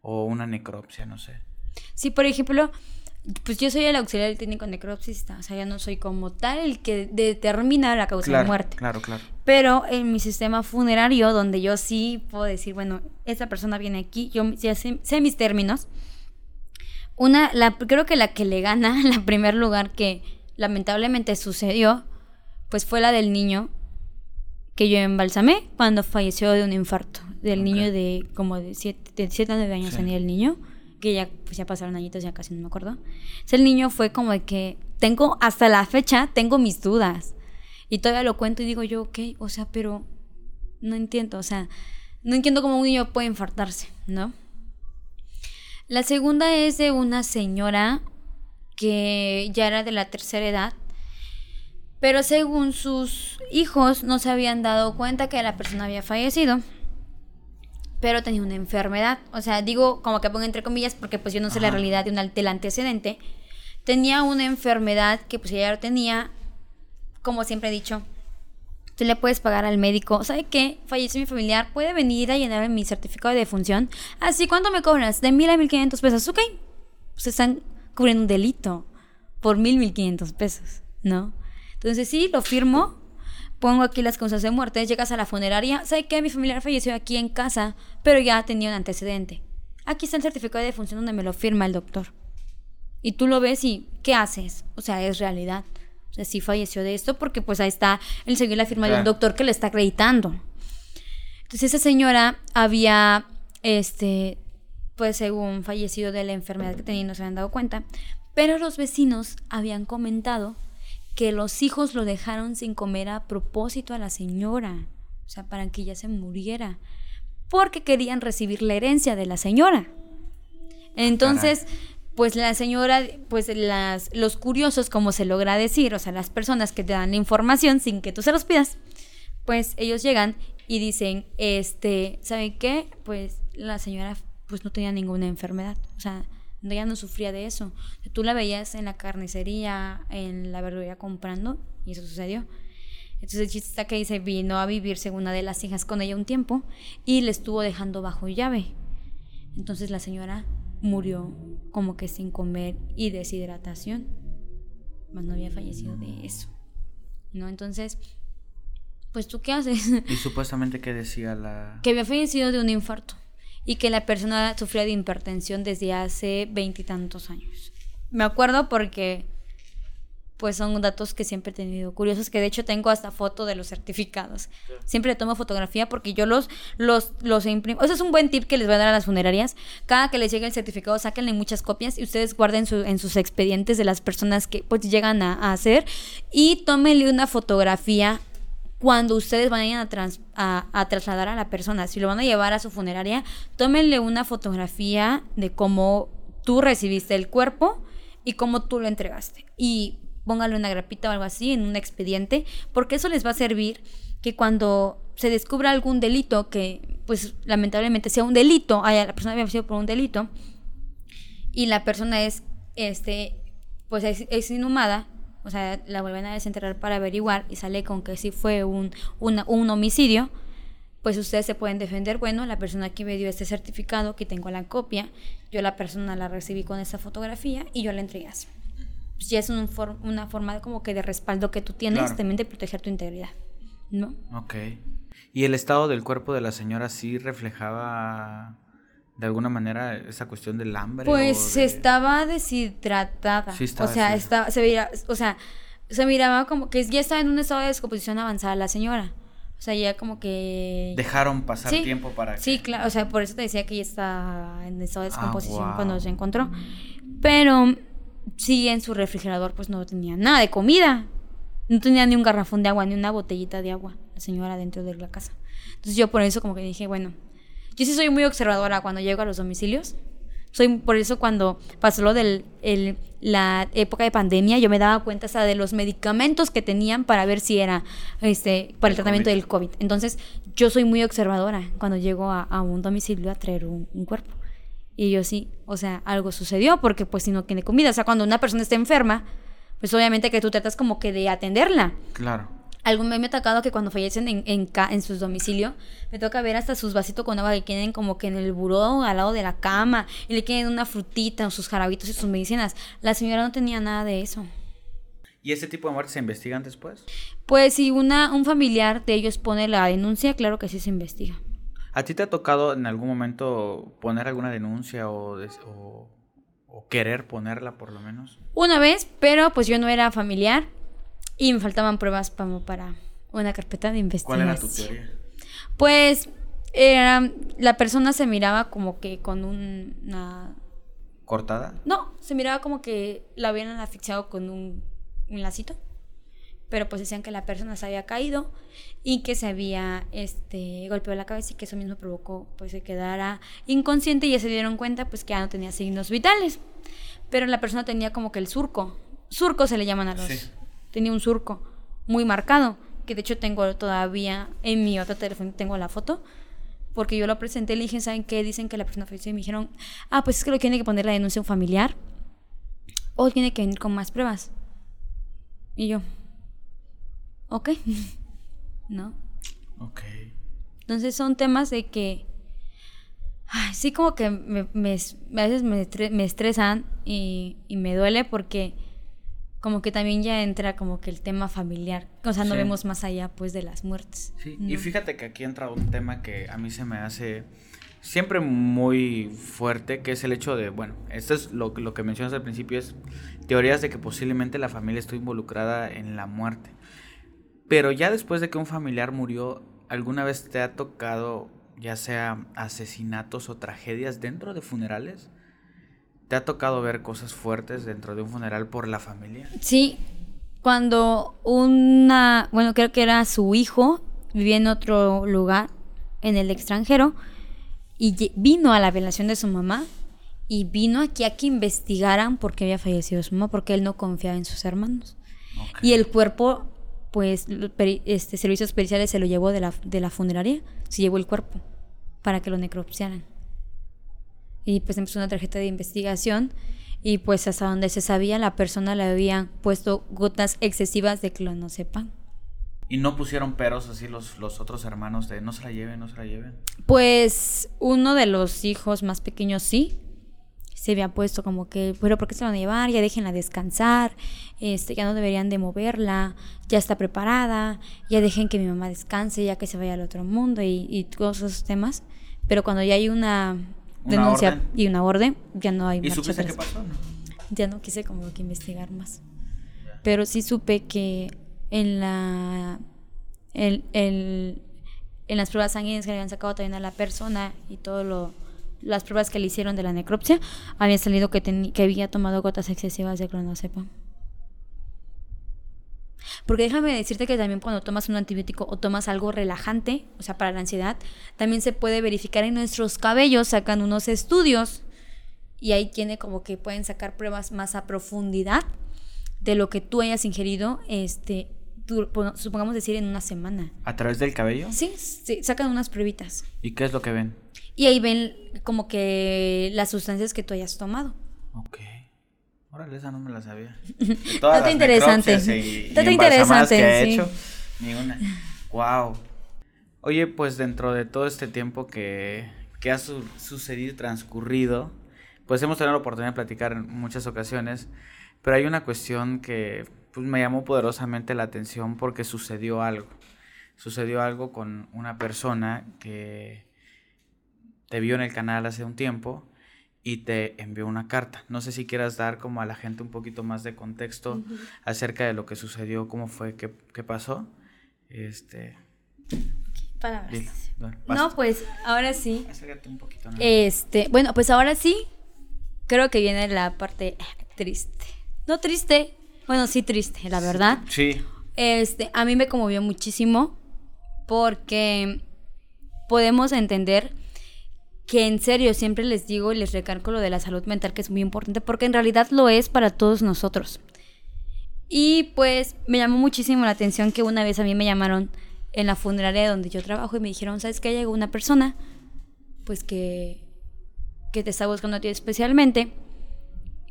Speaker 3: O una necropsia, no sé.
Speaker 2: Sí, por ejemplo, pues yo soy el auxiliar técnico necropsista, o sea, ya no soy como tal el que determina la causa
Speaker 3: Claro,
Speaker 2: de muerte.
Speaker 3: claro, claro.
Speaker 2: Pero en mi sistema funerario, donde yo sí puedo decir, bueno, esa persona viene aquí, yo ya sé, sé mis términos. Una, la, creo que la que le gana, [LAUGHS] la primer lugar que lamentablemente sucedió, pues fue la del niño que yo embalsamé cuando falleció de un infarto. Del niño de como de 7 de siete a 9 años
Speaker 3: Sí.
Speaker 2: tenía el niño, que ya, pues ya pasaron añitos, ya casi no me acuerdo. El niño fue como de que tengo, hasta la fecha, tengo mis dudas. Y todavía lo cuento y digo yo, ok, o sea, pero no entiendo, o sea, no entiendo cómo un niño puede infartarse, ¿no? La segunda es de una señora que ya era de la tercera edad, pero según sus hijos no se habían dado cuenta que la persona había fallecido, pero tenía una enfermedad. O sea, digo como que pongo entre comillas porque pues yo no sé la realidad de un, del antecedente. Tenía una enfermedad que pues ella lo tenía, como siempre he dicho, tú le puedes pagar al médico, ¿sabe qué? Falleció mi familiar, puede venir a llenar mi certificado de defunción. Así, ¿cuánto me cobras? De mil a mil quinientos pesos, ok. Pues están cubriendo un delito por mil, mil quinientos pesos, ¿no? Entonces sí, lo firmo, pongo aquí las causas de muerte, llegas a la funeraria, ¿sabe qué? Mi familiar falleció aquí en casa, pero ya tenía un antecedente. Aquí está el certificado de defunción donde me lo firma el doctor. Y tú lo ves y, ¿qué haces? O sea, es realidad. Sea, sí falleció de esto porque pues ahí está el seguir la firma de un doctor que le está acreditando. Entonces esa señora había, este, pues según fallecido de la enfermedad que tenía y no se habían dado cuenta, pero los vecinos habían comentado que los hijos lo dejaron sin comer a propósito a la señora, o sea, para que ella se muriera, porque querían recibir la herencia de la señora. Entonces, pues la señora, pues las, los curiosos, como se logra decir, o sea, las personas que te dan la información sin que tú se los pidas, pues ellos llegan y dicen, este, ¿saben qué? Pues la señora pues no tenía ninguna enfermedad, o sea, ella no sufría de eso. Tú la veías en la carnicería, en la verdulería comprando y eso sucedió. Entonces el chiste está que dice, vino a vivirse una de las hijas con ella un tiempo y le estuvo dejando bajo llave. Entonces la señora murió como que sin comer y deshidratación. Más no había fallecido de eso. ¿No? Entonces, pues tú qué haces?
Speaker 3: Y supuestamente que decía la...
Speaker 2: que había fallecido de un infarto y que la persona sufría de hipertensión desde hace veintitantos años. Me acuerdo porque pues son datos que siempre he tenido curiosos, que de hecho tengo hasta foto de los certificados. Siempre le tomo fotografía porque yo los, los, los imprimo. Ese es un buen tip que les voy a dar a las funerarias. Cada que les llegue el certificado, sáquenle muchas copias y ustedes guarden su- en sus expedientes de las personas que pues llegan a, a hacer y tómenle una fotografía cuando ustedes vayan a, trans- a, a trasladar a la persona, si lo van a llevar a su funeraria, tómenle una fotografía de cómo tú recibiste el cuerpo y cómo tú lo entregaste. Y pónganle una grapita o algo así en un expediente, porque eso les va a servir que cuando se descubra algún delito, que pues lamentablemente sea un delito, haya, la persona había sido por un delito, y la persona es, este, pues es, inhumada, o sea, la vuelven a desenterrar para averiguar y sale con que sí fue un, un homicidio, pues ustedes se pueden defender, bueno, la persona que me dio este certificado, que tengo la copia, yo la persona la recibí con esa fotografía y yo la entregué. Pues ya es un for- una forma de como que de respaldo que tú tienes,
Speaker 3: Claro.
Speaker 2: también de proteger tu integridad, ¿no?
Speaker 3: Ok. ¿Y el estado del cuerpo de la señora sí reflejaba de alguna manera esa cuestión del hambre?
Speaker 2: Pues
Speaker 3: de-
Speaker 2: estaba deshidratada.
Speaker 3: Sí estaba
Speaker 2: o sea, estaba, se veía, o sea, se miraba como que ya estaba en un estado de descomposición avanzada la señora. O sea, ya como que
Speaker 3: Dejaron pasar
Speaker 2: Sí,
Speaker 3: tiempo para
Speaker 2: Sí,
Speaker 3: que-
Speaker 2: claro, o sea, por eso te decía que ella está en estado de
Speaker 3: Ah,
Speaker 2: descomposición cuando se encontró. Pero sí, en su refrigerador pues no tenía nada de comida. No tenía ni un garrafón de agua, ni una botellita de agua, la señora dentro de la casa. Entonces yo por eso como que dije, bueno, yo sí soy muy observadora cuando llego a los domicilios. Soy por eso cuando pasó lo el- la época de pandemia, yo me daba cuenta hasta de los medicamentos que tenían para ver si era este para el,
Speaker 3: El
Speaker 2: tratamiento
Speaker 3: COVID.
Speaker 2: del COVID. Entonces, yo soy muy observadora cuando llego a, a un domicilio a traer un, un cuerpo. Y yo sí, o sea, algo sucedió porque pues si no tiene comida, o sea, cuando una persona está enferma, pues obviamente que tú tratas como que de atenderla.
Speaker 3: Claro.
Speaker 2: Algún me ha tocado que cuando fallecen en, en, en su domicilio, me toca ver hasta sus vasitos con agua que tienen como que en el buró, al lado de la cama, y le quieren una frutita, o sus jarabitos y sus medicinas. La señora no tenía nada de eso.
Speaker 3: ¿Y ese tipo de muertes se investigan después?
Speaker 2: Pues si una, un familiar de ellos pone la denuncia, claro que sí se investiga.
Speaker 3: ¿A ti te ha tocado en algún momento poner alguna denuncia o, des- o- o querer ponerla por lo menos?
Speaker 2: Una vez, pero pues yo no era familiar y me faltaban pruebas para una carpeta de
Speaker 3: ¿Cuál
Speaker 2: investigación.
Speaker 3: era tu teoría?
Speaker 2: Pues era, la persona se miraba como que con un- una...
Speaker 3: ¿Cortada?
Speaker 2: No, se miraba como que la habían asfixiado con un, un lacito. Pero pues decían que la persona se había caído y que se había este, golpeado la cabeza y que eso mismo provocó pues que quedara inconsciente y ya se dieron cuenta pues que ya no tenía signos vitales. Pero la persona tenía como que el surco. Surco se le llaman a los...
Speaker 3: Sí.
Speaker 2: Tenía un surco muy marcado, que de hecho tengo todavía en mi otro teléfono, tengo la foto, porque yo lo presenté, le dije, ¿saben qué? Dicen que la persona falleció y me dijeron, ah, pues es que lo tiene que poner la denuncia a un familiar o tiene que venir con más pruebas. Y yo, ok, [LAUGHS] ¿no?
Speaker 3: Ok.
Speaker 2: Entonces son temas de que, ay, sí como que me, me- a veces me, estre- me estresan y, y me duele porque como que también ya entra como que el tema familiar, o sea, no
Speaker 3: Sí.
Speaker 2: vemos más allá pues de las muertes.
Speaker 3: Sí,
Speaker 2: ¿no?
Speaker 3: y fíjate que aquí entra un tema que a mí se me hace siempre muy fuerte, que es el hecho de, bueno, esto es lo, lo que mencionas al principio, es teorías de que posiblemente la familia estuvo involucrada en la muerte. Pero ya después de que un familiar murió, ¿alguna vez te ha tocado ya sea asesinatos o tragedias dentro de funerales? ¿Te ha tocado ver cosas fuertes dentro de un funeral por la familia?
Speaker 2: Sí, cuando una, bueno, creo que era su hijo, vivía en otro lugar, en el extranjero, y vino a la velación de su mamá, y vino aquí a que investigaran por qué había fallecido su mamá, porque él no confiaba en sus hermanos. Y el cuerpo, pues, este, servicios periciales se lo llevó de la, de la funeraria, se llevó el cuerpo para que lo necropsiaran. Y pues empezó una tarjeta de investigación y pues hasta donde se sabía la persona le habían puesto gotas excesivas de clonazepam.
Speaker 3: Y no pusieron peros así los, los otros hermanos de no se la lleven, no se la lleven.
Speaker 2: Pues uno de los hijos más pequeños sí. Se había puesto como que, pero ¿por qué se la van a llevar? Ya déjenla descansar, este, ya no deberían de moverla, ya está preparada, ya dejen que mi mamá descanse, ya que se vaya al otro mundo y, y todos esos temas. Pero cuando ya hay una, denuncia
Speaker 3: orden.
Speaker 2: y una orden, ya no hay
Speaker 3: ¿Y supiste qué pasó? No?
Speaker 2: Ya no quise como que investigar más. Pero sí supe que en la el, el- en las pruebas sanguíneas que le habían sacado también a la persona y todo lo las pruebas que le hicieron de la necropsia había salido que, teni- que había tomado gotas excesivas de clonazepam. Porque déjame decirte que también cuando tomas un antibiótico o tomas algo relajante, o sea, para la ansiedad, también se puede verificar en nuestros cabellos, sacan unos estudios y ahí tiene como que pueden sacar pruebas más a profundidad de lo que tú hayas ingerido, este, supongamos decir en una semana.
Speaker 3: ¿A través del cabello?
Speaker 2: Sí, sí, sacan unas pruebitas.
Speaker 3: ¿Y qué es lo que ven?
Speaker 2: Y ahí ven como que las sustancias que tú hayas tomado.
Speaker 3: Ok. Órale, esa no me la sabía. [LAUGHS]
Speaker 2: Está interesante. Está interesante,
Speaker 3: que he
Speaker 2: sí.
Speaker 3: hecho, ni una. Wow. Oye, pues dentro de todo este tiempo que, que ha su- sucedido y transcurrido, pues hemos tenido la oportunidad de platicar en muchas ocasiones, pero hay una cuestión que pues, me llamó poderosamente la atención porque sucedió algo. Sucedió algo con una persona que te vio en el canal hace un tiempo y te envió una carta. No sé si quieras dar como a la gente un poquito más de contexto acerca de lo que sucedió, cómo fue, qué, qué pasó. Este,
Speaker 2: Palabras.
Speaker 3: bueno,
Speaker 2: No, pues ahora sí.
Speaker 3: Acércate un poquito. ¿no?
Speaker 2: Este, bueno, pues ahora sí, creo que viene la parte triste. No triste, bueno, sí triste, la verdad.
Speaker 3: Sí,
Speaker 2: Este, a mí me conmovió muchísimo porque podemos entender que en serio siempre les digo y les recalco lo de la salud mental que es muy importante porque en realidad lo es para todos nosotros. Y pues me llamó muchísimo la atención que una vez a mí me llamaron en la funeraria donde yo trabajo y me dijeron, ¿sabes qué? Llegó una persona pues que, que te está buscando a ti especialmente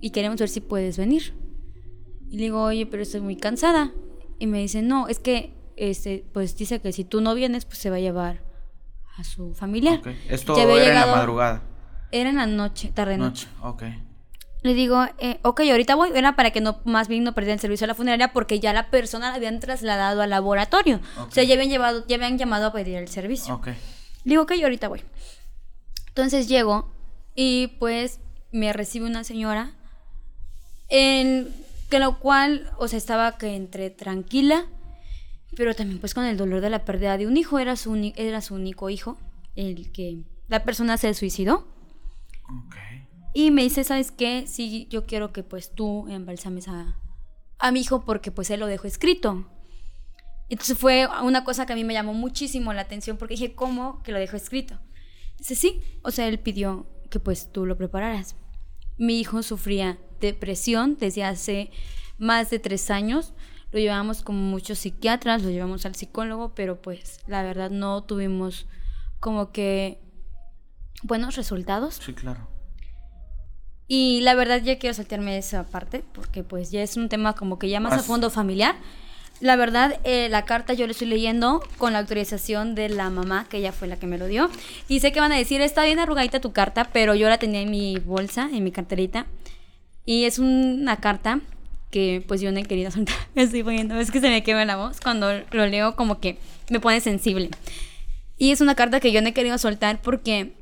Speaker 2: y queremos ver si puedes venir. Y le digo, oye, pero estoy muy cansada. Y me dice, no, es que, este, pues dice que si tú no vienes, pues se va a llevar a su familiar.
Speaker 3: Ok. Esto
Speaker 2: Ya había
Speaker 3: era en la madrugada.
Speaker 2: Era en la noche, tarde noche.
Speaker 3: Noche, ok.
Speaker 2: Le digo, eh, ok, ahorita voy. Era para que no, más bien no perdiera el servicio a la funeraria porque ya la persona la habían trasladado al laboratorio. O sea, ya habían, llevado, ya habían llamado a pedir el servicio.
Speaker 3: Ok.
Speaker 2: Le digo, ok, ahorita voy. Entonces llego y pues me recibe una señora en que lo cual, o sea, estaba que entre tranquila, pero también pues con el dolor de la pérdida de un hijo, era su, era su único hijo, el que la persona se suicidó.
Speaker 3: Ok.
Speaker 2: Y me dice, ¿sabes qué? Sí, yo quiero que pues tú embalsames a, a mi hijo porque pues él lo dejó escrito. Entonces fue una cosa que a mí me llamó muchísimo la atención porque dije, ¿cómo que lo dejó escrito? Dice, sí, o sea, él pidió que pues tú lo prepararas. Mi hijo sufría depresión desde hace más de tres años. Lo llevamos con muchos psiquiatras, lo llevamos al psicólogo, pero pues la verdad no tuvimos como que buenos resultados.
Speaker 3: Sí, claro.
Speaker 2: Y la verdad ya quiero saltearme esa parte porque pues ya es un tema como que ya más a fondo familiar. La verdad, eh, la carta yo la estoy leyendo con la autorización de la mamá, que ella fue la que me lo dio. Y sé que van a decir, está bien arrugadita tu carta, pero yo la tenía en mi bolsa, en mi carterita. Y es una carta que pues yo no he querido soltar. [LAUGHS] Me estoy poniendo, es que se me quema la voz. Cuando lo leo como que me pone sensible. Y es una carta que yo no he querido soltar porque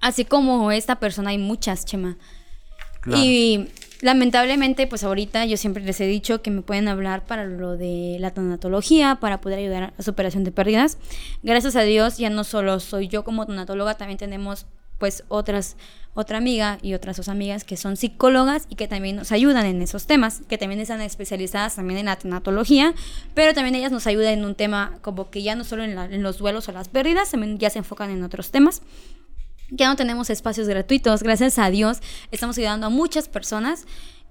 Speaker 2: así como esta persona hay muchas, Chema.
Speaker 3: Claro.
Speaker 2: Y lamentablemente, pues ahorita yo siempre les he dicho que me pueden hablar para lo de la tanatología, para poder ayudar a superación de pérdidas. Gracias a Dios, ya no solo soy yo como tanatóloga, también tenemos pues otras, otra amiga y otras dos amigas que son psicólogas y que también nos ayudan en esos temas, que también están especializadas también en la tanatología, pero también ellas nos ayudan en un tema como que ya no solo en, la- en los duelos o las pérdidas, también ya se enfocan en otros temas. Ya no tenemos espacios gratuitos, gracias a Dios. Estamos ayudando a muchas personas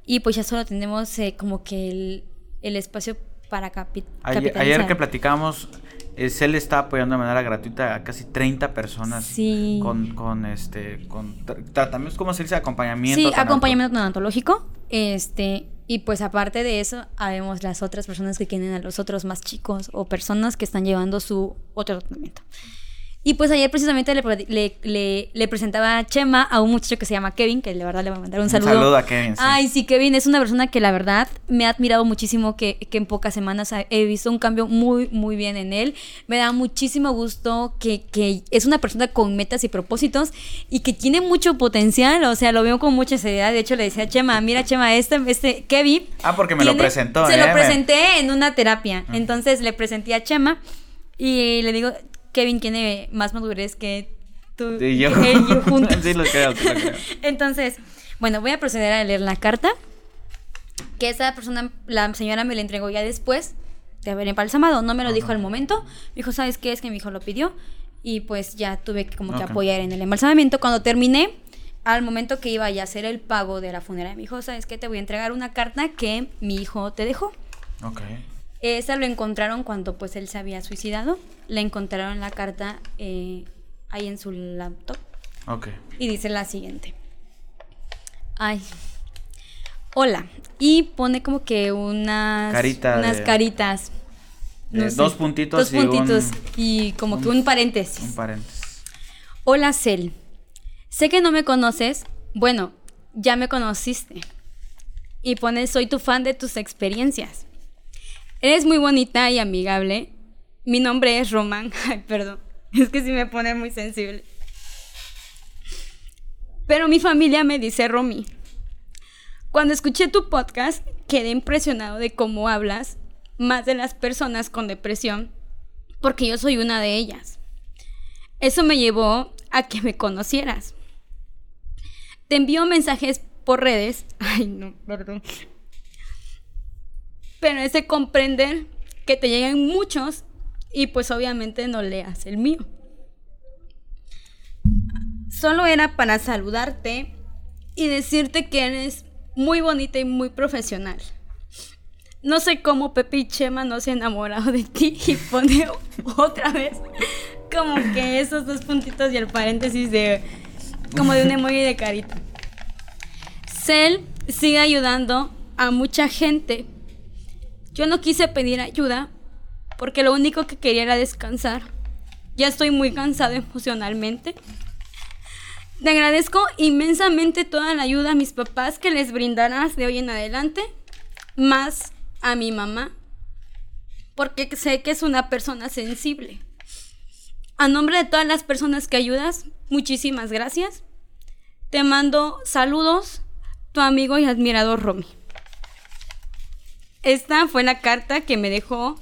Speaker 2: y pues ya solo tenemos eh, como que el, el espacio para capi-
Speaker 3: Ayer,
Speaker 2: capitalizar.
Speaker 3: ayer que platicamos, Cel está apoyando de manera gratuita a casi 30 personas
Speaker 2: Sí.
Speaker 3: con, con este con tra- tratamientos, ¿cómo se dice? Acompañamiento.
Speaker 2: Sí, acompañamiento tanatológico. Este, y pues aparte de eso, habemos las otras personas que tienen a los otros más chicos o personas que están llevando su otro tratamiento. Y pues ayer precisamente le, le, le- le presentaba a Chema a un muchacho que se llama Kevin, que la verdad le voy a mandar un
Speaker 3: Un
Speaker 2: saludo.
Speaker 3: saludo a Kevin, sí.
Speaker 2: Ay, sí, Kevin es una persona que la verdad me ha admirado muchísimo, que, que en pocas semanas he visto un cambio muy, muy bien en él. Me da muchísimo gusto que, que es una persona con metas y propósitos y que tiene mucho potencial, o sea, lo veo con mucha seriedad. De hecho, le decía a Chema, mira Chema, este, este Kevin...
Speaker 3: Ah, porque me lo presentó,
Speaker 2: Se
Speaker 3: ¿eh?
Speaker 2: lo
Speaker 3: Me-
Speaker 2: presenté en una terapia. Entonces le presenté a Chema y le digo, Kevin tiene más madurez que tú
Speaker 3: Sí, yo.
Speaker 2: que él y yo juntos. [LAUGHS]
Speaker 3: Sí, lo creo, sí lo creo. [LAUGHS]
Speaker 2: Entonces, bueno, voy a proceder a leer la carta. Que esa persona, la señora me la entregó ya después de haber embalsamado. No me lo dijo al momento. Me dijo, ¿sabes qué? Es que mi hijo lo pidió. Y pues ya tuve que como que apoyar en el embalsamamiento. Cuando terminé, al momento que iba ya a hacer el pago de la funeraria, me dijo, ¿sabes qué? Te voy a entregar una carta que mi hijo te dejó.
Speaker 3: Ok.
Speaker 2: Esa lo encontraron cuando pues él se había suicidado. Le encontraron la carta eh, ahí en su laptop.
Speaker 3: Ok.
Speaker 2: Y dice la siguiente. Ay. Hola. Y pone como que unas,
Speaker 3: Carita
Speaker 2: unas
Speaker 3: de-
Speaker 2: caritas.
Speaker 3: dos puntitos
Speaker 2: Dos
Speaker 3: y un-
Speaker 2: puntitos y como que un paréntesis.
Speaker 3: Un paréntesis.
Speaker 2: Hola, Cel. Sé que no me conoces. Bueno, ya me conociste. Y pone, soy tu fan de tus experiencias. Eres muy bonita y amigable. Mi nombre es Román. [LAUGHS] Ay, perdón. Es que sí me pone muy sensible. Pero mi familia me dice Romy. Cuando escuché tu podcast, quedé impresionado de cómo hablas más de las personas con depresión, porque yo soy una de ellas. Eso me llevó a que me conocieras. Te envío mensajes por redes. [LAUGHS] Ay, no, perdón. Pero es de comprender que te llegan muchos y pues obviamente no leas el mío. Solo era para saludarte y decirte que eres muy bonita y muy profesional. No sé cómo Pepe y Chema no se han enamorado de ti y pone [LAUGHS] otra vez como que esos dos puntitos y el paréntesis de como de un emoji de carita. Cell sigue ayudando a mucha gente. Yo no quise pedir ayuda porque lo único que quería era descansar. Ya estoy muy cansado emocionalmente. Te agradezco inmensamente toda la ayuda a mis papás que les brindarás de hoy en adelante, más a mi mamá, porque sé que es una persona sensible. A nombre de todas las personas que ayudas, muchísimas gracias. Te mando saludos, tu amigo y admirador Romy. Esta fue la carta que me dejó,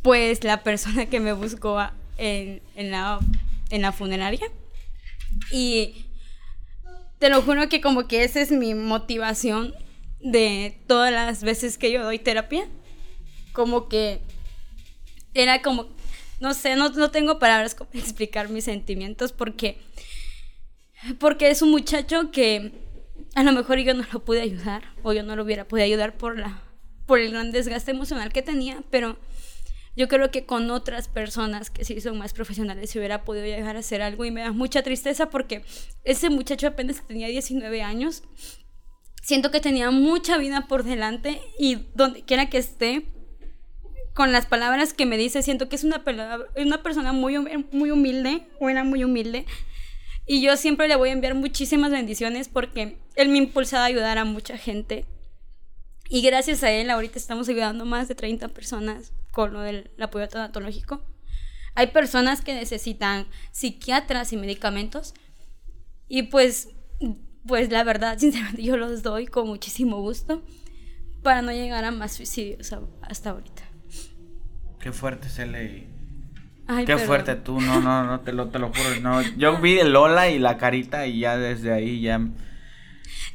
Speaker 2: pues, la persona que me buscó en, la, en la funeraria. Y te lo juro que como que esa es mi motivación de todas las veces que yo doy terapia. Como que era como, no sé, no, no tengo palabras para explicar mis sentimientos porque, porque es un muchacho que a lo mejor yo no lo pude ayudar o yo no lo hubiera podido ayudar por, la, por el gran desgaste emocional que tenía, pero yo creo que con otras personas que sí son más profesionales se hubiera podido llegar a hacer algo y me da mucha tristeza porque ese muchacho apenas tenía 19 años. Siento que tenía mucha vida por delante y donde quiera que esté, con las palabras que me dice, siento que es una, persona muy, muy humilde, buena, muy humilde. Y yo siempre le voy a enviar muchísimas bendiciones porque él me impulsa a ayudar a mucha gente. Y gracias a él, ahorita estamos ayudando más de 30 personas con lo del apoyo tanatológico. Hay personas que necesitan psiquiatras y medicamentos y pues, pues la verdad, [LAUGHS] sinceramente yo los doy con muchísimo gusto para no llegar a más suicidios hasta ahorita.
Speaker 3: Qué fuerte se le... Qué fuerte tú, no, no, no, te lo, te lo juro, no. Yo [LAUGHS] vi el Lola y la carita y ya desde ahí ya...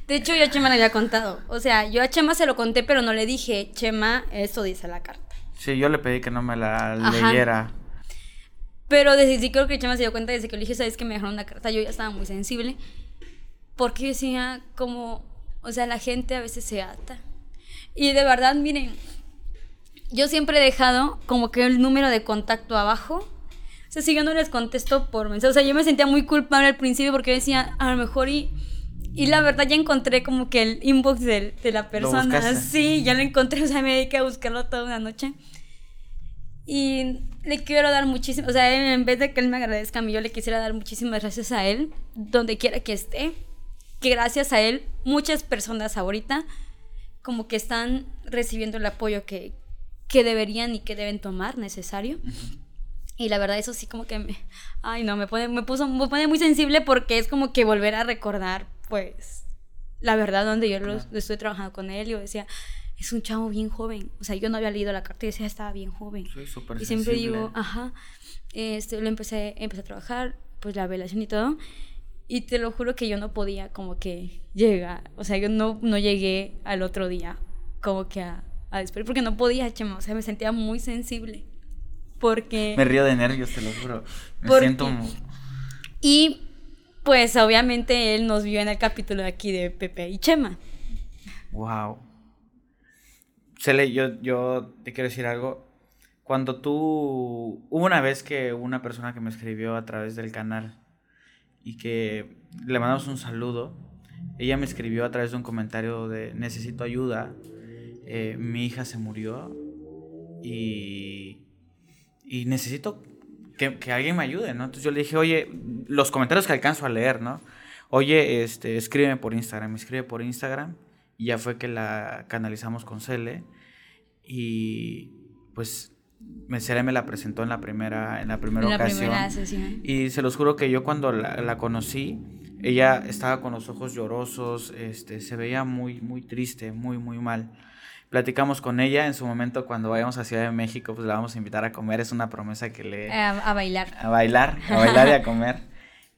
Speaker 2: De hecho, yo a Chema le había contado. O sea, yo a Chema se lo conté, pero no le dije, Chema, eso dice la carta.
Speaker 3: Sí, yo le pedí que no me la leyera.
Speaker 2: Pero desde sí creo que Chema se dio cuenta desde que le dije, sabes que me dejaron una carta, yo ya estaba muy sensible. Porque decía como, o sea, la gente a veces se ata. Y de verdad, miren, yo siempre he dejado como que el número de contacto abajo. O sea, si yo no les contesto por mensaje, o sea, yo me sentía muy culpable al principio porque decía, a lo mejor y y la verdad ya encontré como que el inbox de, de la persona. Sí, ya lo encontré, [LAUGHS] o sea, me dediqué a buscarlo toda una noche. Y le quiero dar muchísimas, o sea, en vez de que él me agradezca a mí, yo le quisiera dar muchísimas gracias a él, donde quiera que esté. Que gracias a él, muchas personas ahorita como que están recibiendo el apoyo que, que deberían y que deben tomar necesario. Y la verdad eso sí como que me ay no, me pone me puso me pone muy sensible porque es como que volver a recordar pues, la verdad, donde yo lo, estuve trabajando con él, yo decía, es un chavo bien joven. O sea, yo no había leído la carta y decía, estaba bien joven.
Speaker 3: Soy súper
Speaker 2: Y siempre digo, ajá, este, lo empecé, empecé a trabajar, pues la velación y todo. Y te lo juro que yo no podía como que llegar, o sea, yo no, no llegué al otro día como que a, a despedir, porque no podía, chema, o sea, me sentía muy sensible. Porque...
Speaker 3: Me río de nervios, te lo juro. Me siento...
Speaker 2: Y pues obviamente él nos vio en el capítulo de aquí de Pepe y Chema.
Speaker 3: Wow. Cele, yo, yo te quiero decir algo. Cuando tú. Hubo una vez que una persona que me escribió a través del canal y que le mandamos un saludo. Ella me escribió a través de un comentario de necesito ayuda. Eh, mi hija se murió y, y necesito que, alguien me ayude, ¿no? Entonces yo le dije, oye, los comentarios que alcanzo a leer, ¿no? Oye, este, escríbeme por Instagram, me escribe por Instagram. Y ya fue que la canalizamos con Cele. Y pues Cele me la presentó en la primera, en la primera ocasión. Y se los juro que yo cuando la, la, conocí, ella estaba con los ojos llorosos, este, se veía muy, muy triste, muy, muy mal platicamos con ella en su momento cuando vayamos a Ciudad de México, pues la vamos a invitar a comer, es una promesa que le...
Speaker 2: a bailar.
Speaker 3: A bailar, a bailar y a comer.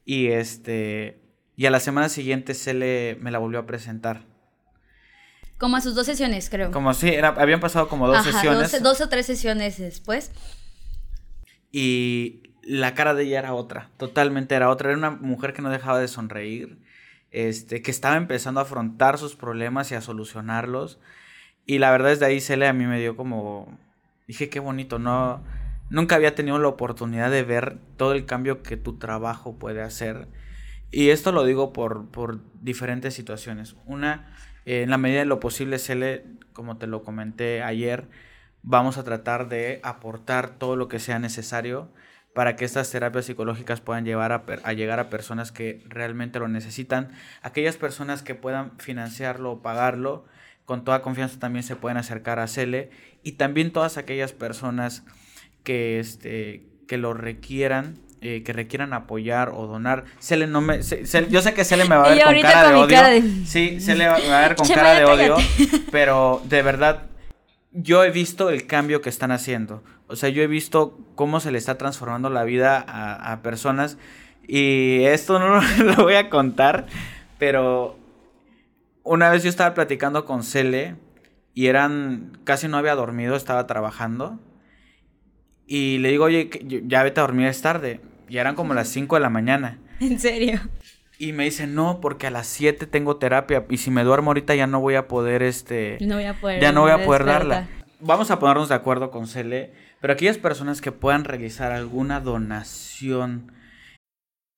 Speaker 3: Y este... Y a la semana siguiente se le, me la volvió a presentar.
Speaker 2: Como a sus dos sesiones, creo.
Speaker 3: Como sí, era, habían pasado como dos sesiones.
Speaker 2: dos o tres sesiones después.
Speaker 3: Y la cara de ella era otra, totalmente era otra. Era una mujer que no dejaba de sonreír, este, que estaba empezando a afrontar sus problemas y a solucionarlos. Y la verdad es de ahí Cele a mí me dio como... Dije, qué bonito, no... Nunca había tenido la oportunidad de ver todo el cambio que tu trabajo puede hacer. Y esto lo digo por, por diferentes situaciones. Una, eh, en la medida de lo posible, Cele, como te lo comenté ayer, vamos a tratar de aportar todo lo que sea necesario para que estas terapias psicológicas puedan llevar a, llegar a personas que realmente lo necesitan. Aquellas personas que puedan financiarlo o pagarlo, con toda confianza también se pueden acercar a Cele. Y también todas aquellas personas que, este, que lo requieran, eh, que requieran apoyar o donar. Cele no me, yo sé que Cele me va a ver con cara de odio. Sí, Cele va a ver con cara de odio. [LAUGHS] Pero de verdad, yo he visto el cambio que están haciendo. O sea, yo he visto cómo se le está transformando la vida a, personas. Y esto no [LAUGHS] lo, voy a contar, pero una vez yo estaba platicando con Cele y eran, casi no había dormido, estaba trabajando. Y le digo, oye, ya vete a dormir, es tarde. Y eran como las 5 de la mañana. [LAUGHS]
Speaker 2: ¿En serio?
Speaker 3: Y me dice, no, porque a las 7 tengo terapia y si me duermo ahorita ya no voy a poder, este...
Speaker 2: No voy a poder.
Speaker 3: Ya no voy a poder darla. Vamos a ponernos de acuerdo con Cele, pero aquellas personas que puedan realizar alguna donación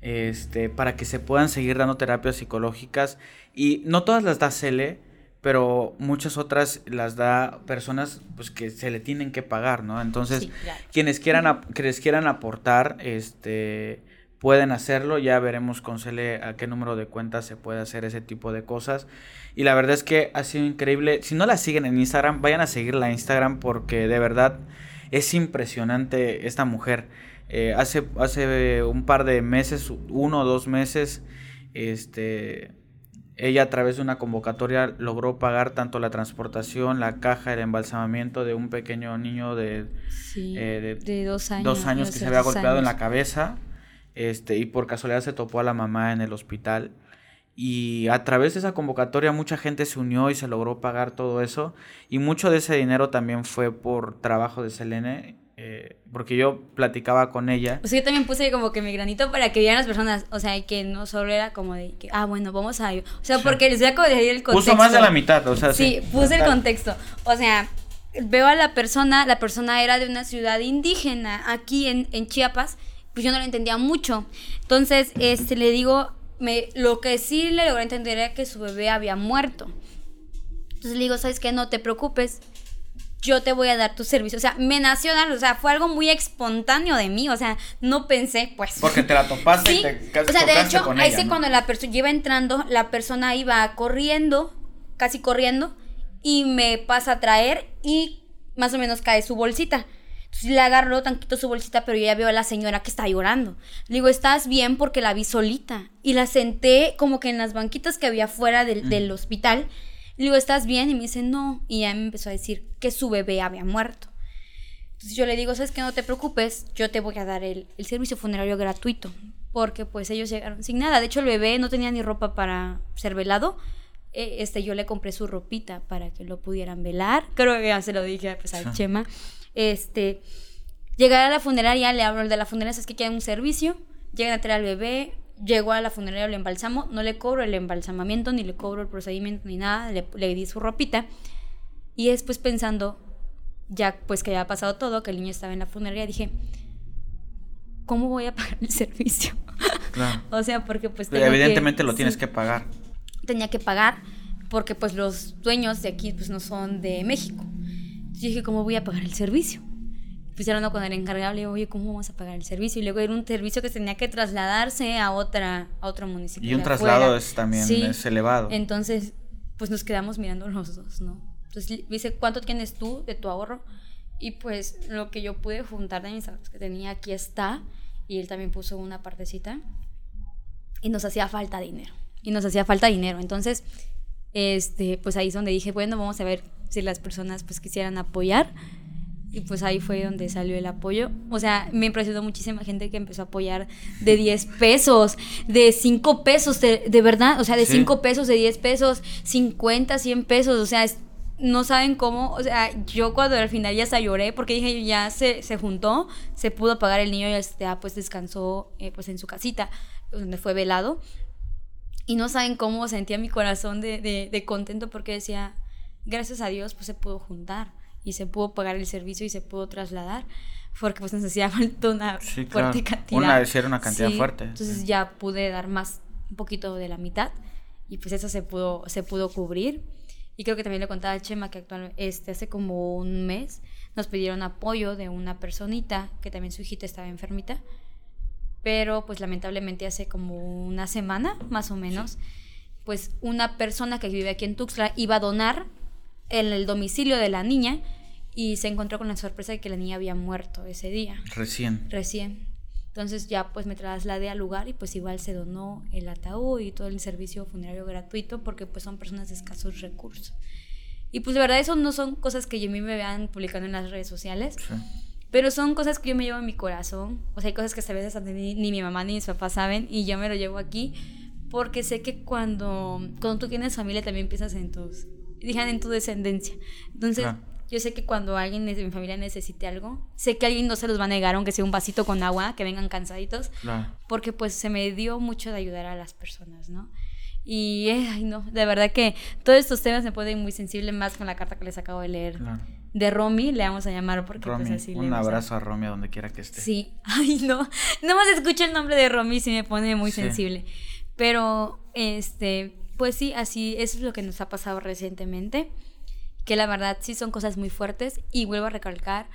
Speaker 3: Este, para que se puedan seguir dando terapias psicológicas. Y no todas las da Cele, pero muchas otras las da personas pues, que se le tienen que pagar, ¿no? Entonces, quienes, quieran, quienes quieran aportar, este pueden hacerlo, ya veremos con Cele a qué número de cuentas se puede hacer ese tipo de cosas. Y la verdad es que ha sido increíble. Si no la siguen en Instagram, vayan a seguirla en Instagram porque de verdad es impresionante esta mujer. Eh, hace, hace un par de meses, uno o dos meses, este, ella a través de una convocatoria logró pagar tanto la transportación, la caja, el embalsamamiento de un pequeño niño de,
Speaker 2: eh, de, dos años,
Speaker 3: dos años que se había golpeado en la cabeza este, y por casualidad se topó a la mamá en el hospital. Y a través de esa convocatoria mucha gente se unió y se logró pagar todo eso. Y mucho de ese dinero también fue por trabajo de Selene eh, porque yo platicaba con ella.
Speaker 2: Pues yo también puse como que mi granito para que vieran las personas, o sea, que no solo era como de que, ah, bueno, vamos a... O sea, porque les voy a decir el contexto.
Speaker 3: Puso más de la mitad, o sea,
Speaker 2: sí. Sí, puse el contexto. O sea, veo a la persona, la persona era de una ciudad indígena aquí en, en Chiapas, pues yo no lo entendía mucho. Entonces, este, le digo, me, lo que sí le logré entender era que su bebé había muerto. Entonces le digo, ¿sabes qué? No te preocupes yo te voy a dar tu servicio. O sea, me nació dar, o sea, fue algo muy espontáneo de mí, o sea, no pensé, pues.
Speaker 3: Porque te la topaste
Speaker 2: y te O sea, de hecho, ahí sí cuando la persona iba entrando, la persona iba corriendo, casi corriendo, y me pasa a traer y más o menos cae su bolsita. Entonces le agarro tantito su bolsita, pero yo ya veo a la señora que está llorando. Le digo, ¿estás bien? Porque la vi solita. Y la senté como que en las banquitas que había fuera del, del hospital. Le digo, ¿estás bien? Y me dice, no. Y ya me empezó a decir que su bebé había muerto. Entonces yo le digo, ¿sabes qué? No te preocupes, yo te voy a dar el, servicio funerario gratuito. Porque pues ellos llegaron sin nada. De hecho, el bebé no tenía ni ropa para ser velado. E, este, yo le compré su ropita para que lo pudieran velar. Creo que ya se lo dije pues, a Chema. Este, llegar a la funeraria, le hablo de la funeraria, es que quieren un servicio. Llegan a traer al bebé, Llegó a la funeraria, lo embalsamo, no le cobro el embalsamamiento, ni le cobro el procedimiento, ni nada, le, di su ropita. Y después pensando, ya pues que ya ha pasado todo, que el niño estaba en la funeraria, dije, ¿cómo voy a pagar el [LAUGHS] servicio? Claro. o sea, porque pues...
Speaker 3: Evidentemente lo tienes que pagar.
Speaker 2: Tenía que pagar porque pues los dueños de aquí pues no son de México. Yo dije, ¿cómo voy a pagar el servicio? pues hablando con el encargado, le digo, oye, ¿cómo vamos a pagar el servicio? Y luego era un servicio que tenía que trasladarse a otra a otro municipio.
Speaker 3: Y un traslado es también es elevado.
Speaker 2: Entonces, pues nos quedamos mirando los dos, ¿no? Entonces dice, ¿cuánto tienes tú de tu ahorro? Y pues lo que yo pude juntar de mis ahorros que tenía aquí está. Y él también puso una partecita. Y nos hacía falta dinero. Y nos hacía falta dinero. Entonces, este, pues ahí es donde dije, bueno, vamos a ver si las personas pues quisieran apoyar Y pues ahí fue donde salió el apoyo. O sea, me impresionó muchísima gente que empezó a apoyar de 10 pesos, de 5 pesos, de, de verdad. O sea, de
Speaker 3: Sí.
Speaker 2: 5 pesos, de 10 pesos, 50, 100 pesos. O sea, es- no saben cómo. O sea, yo cuando al final ya hasta lloré porque dije, ya se, se juntó, se pudo pagar el niño y este, ah, pues descansó eh, pues en su casita, donde fue velado. Y no saben cómo sentía mi corazón de, de, de contento porque decía, gracias a Dios, pues se pudo juntar y se pudo pagar el servicio y se pudo trasladar. Porque pues nos hacía falta una
Speaker 3: Sí,
Speaker 2: fuerte
Speaker 3: claro.
Speaker 2: cantidad.
Speaker 3: Una- sí, era una cantidad
Speaker 2: Sí,
Speaker 3: fuerte,
Speaker 2: Entonces
Speaker 3: sí.
Speaker 2: ya pude dar más, un poquito de la mitad. Y pues eso se pudo, se pudo cubrir. Y creo que también le contaba a Chema que actualmente, este, hace como un mes, nos pidieron apoyo de una personita que también su hijita estaba enfermita pero pues lamentablemente hace como una semana más o menos, pues una persona que vive aquí en Tuxtla iba a donar en el domicilio de la niña y se encontró con la sorpresa de que la niña había muerto ese día,
Speaker 3: Recién.
Speaker 2: recién. Entonces ya pues me trasladé al lugar y pues igual se donó el ataúd y todo el servicio funerario gratuito porque pues son personas de escasos recursos. Y pues de verdad eso no son cosas que yo a mí me vean publicando en las redes sociales.
Speaker 3: Sí.
Speaker 2: Pero son cosas que yo me llevo en mi corazón. O sea, hay cosas que a veces ni, ni mi mamá ni mis papás saben y yo me lo llevo aquí porque sé que cuando, cuando tú tienes familia también piensas en tus, digan en tu descendencia. Entonces, yo sé que cuando alguien de mi familia necesite algo, sé que alguien no se los va a negar aunque sea un vasito con agua, que vengan cansaditos,
Speaker 3: Claro.
Speaker 2: porque pues se me dio mucho de ayudar a las personas, ¿no? Y, eh, ay, no, de verdad que todos estos temas me ponen muy sensible más con la carta que les acabo de leer.
Speaker 3: Claro.
Speaker 2: De Romy, le vamos a llamar porque
Speaker 3: Romy,
Speaker 2: pues así le
Speaker 3: un abrazo a Romy a donde quiera que esté.
Speaker 2: Sí, [LAUGHS] ay no, no más escucho el nombre de Romy sí me pone muy
Speaker 3: Sí.
Speaker 2: sensible. Pero, este, pues sí, así, eso es lo que nos ha pasado recientemente, que la verdad sí son cosas muy fuertes y vuelvo a recalcar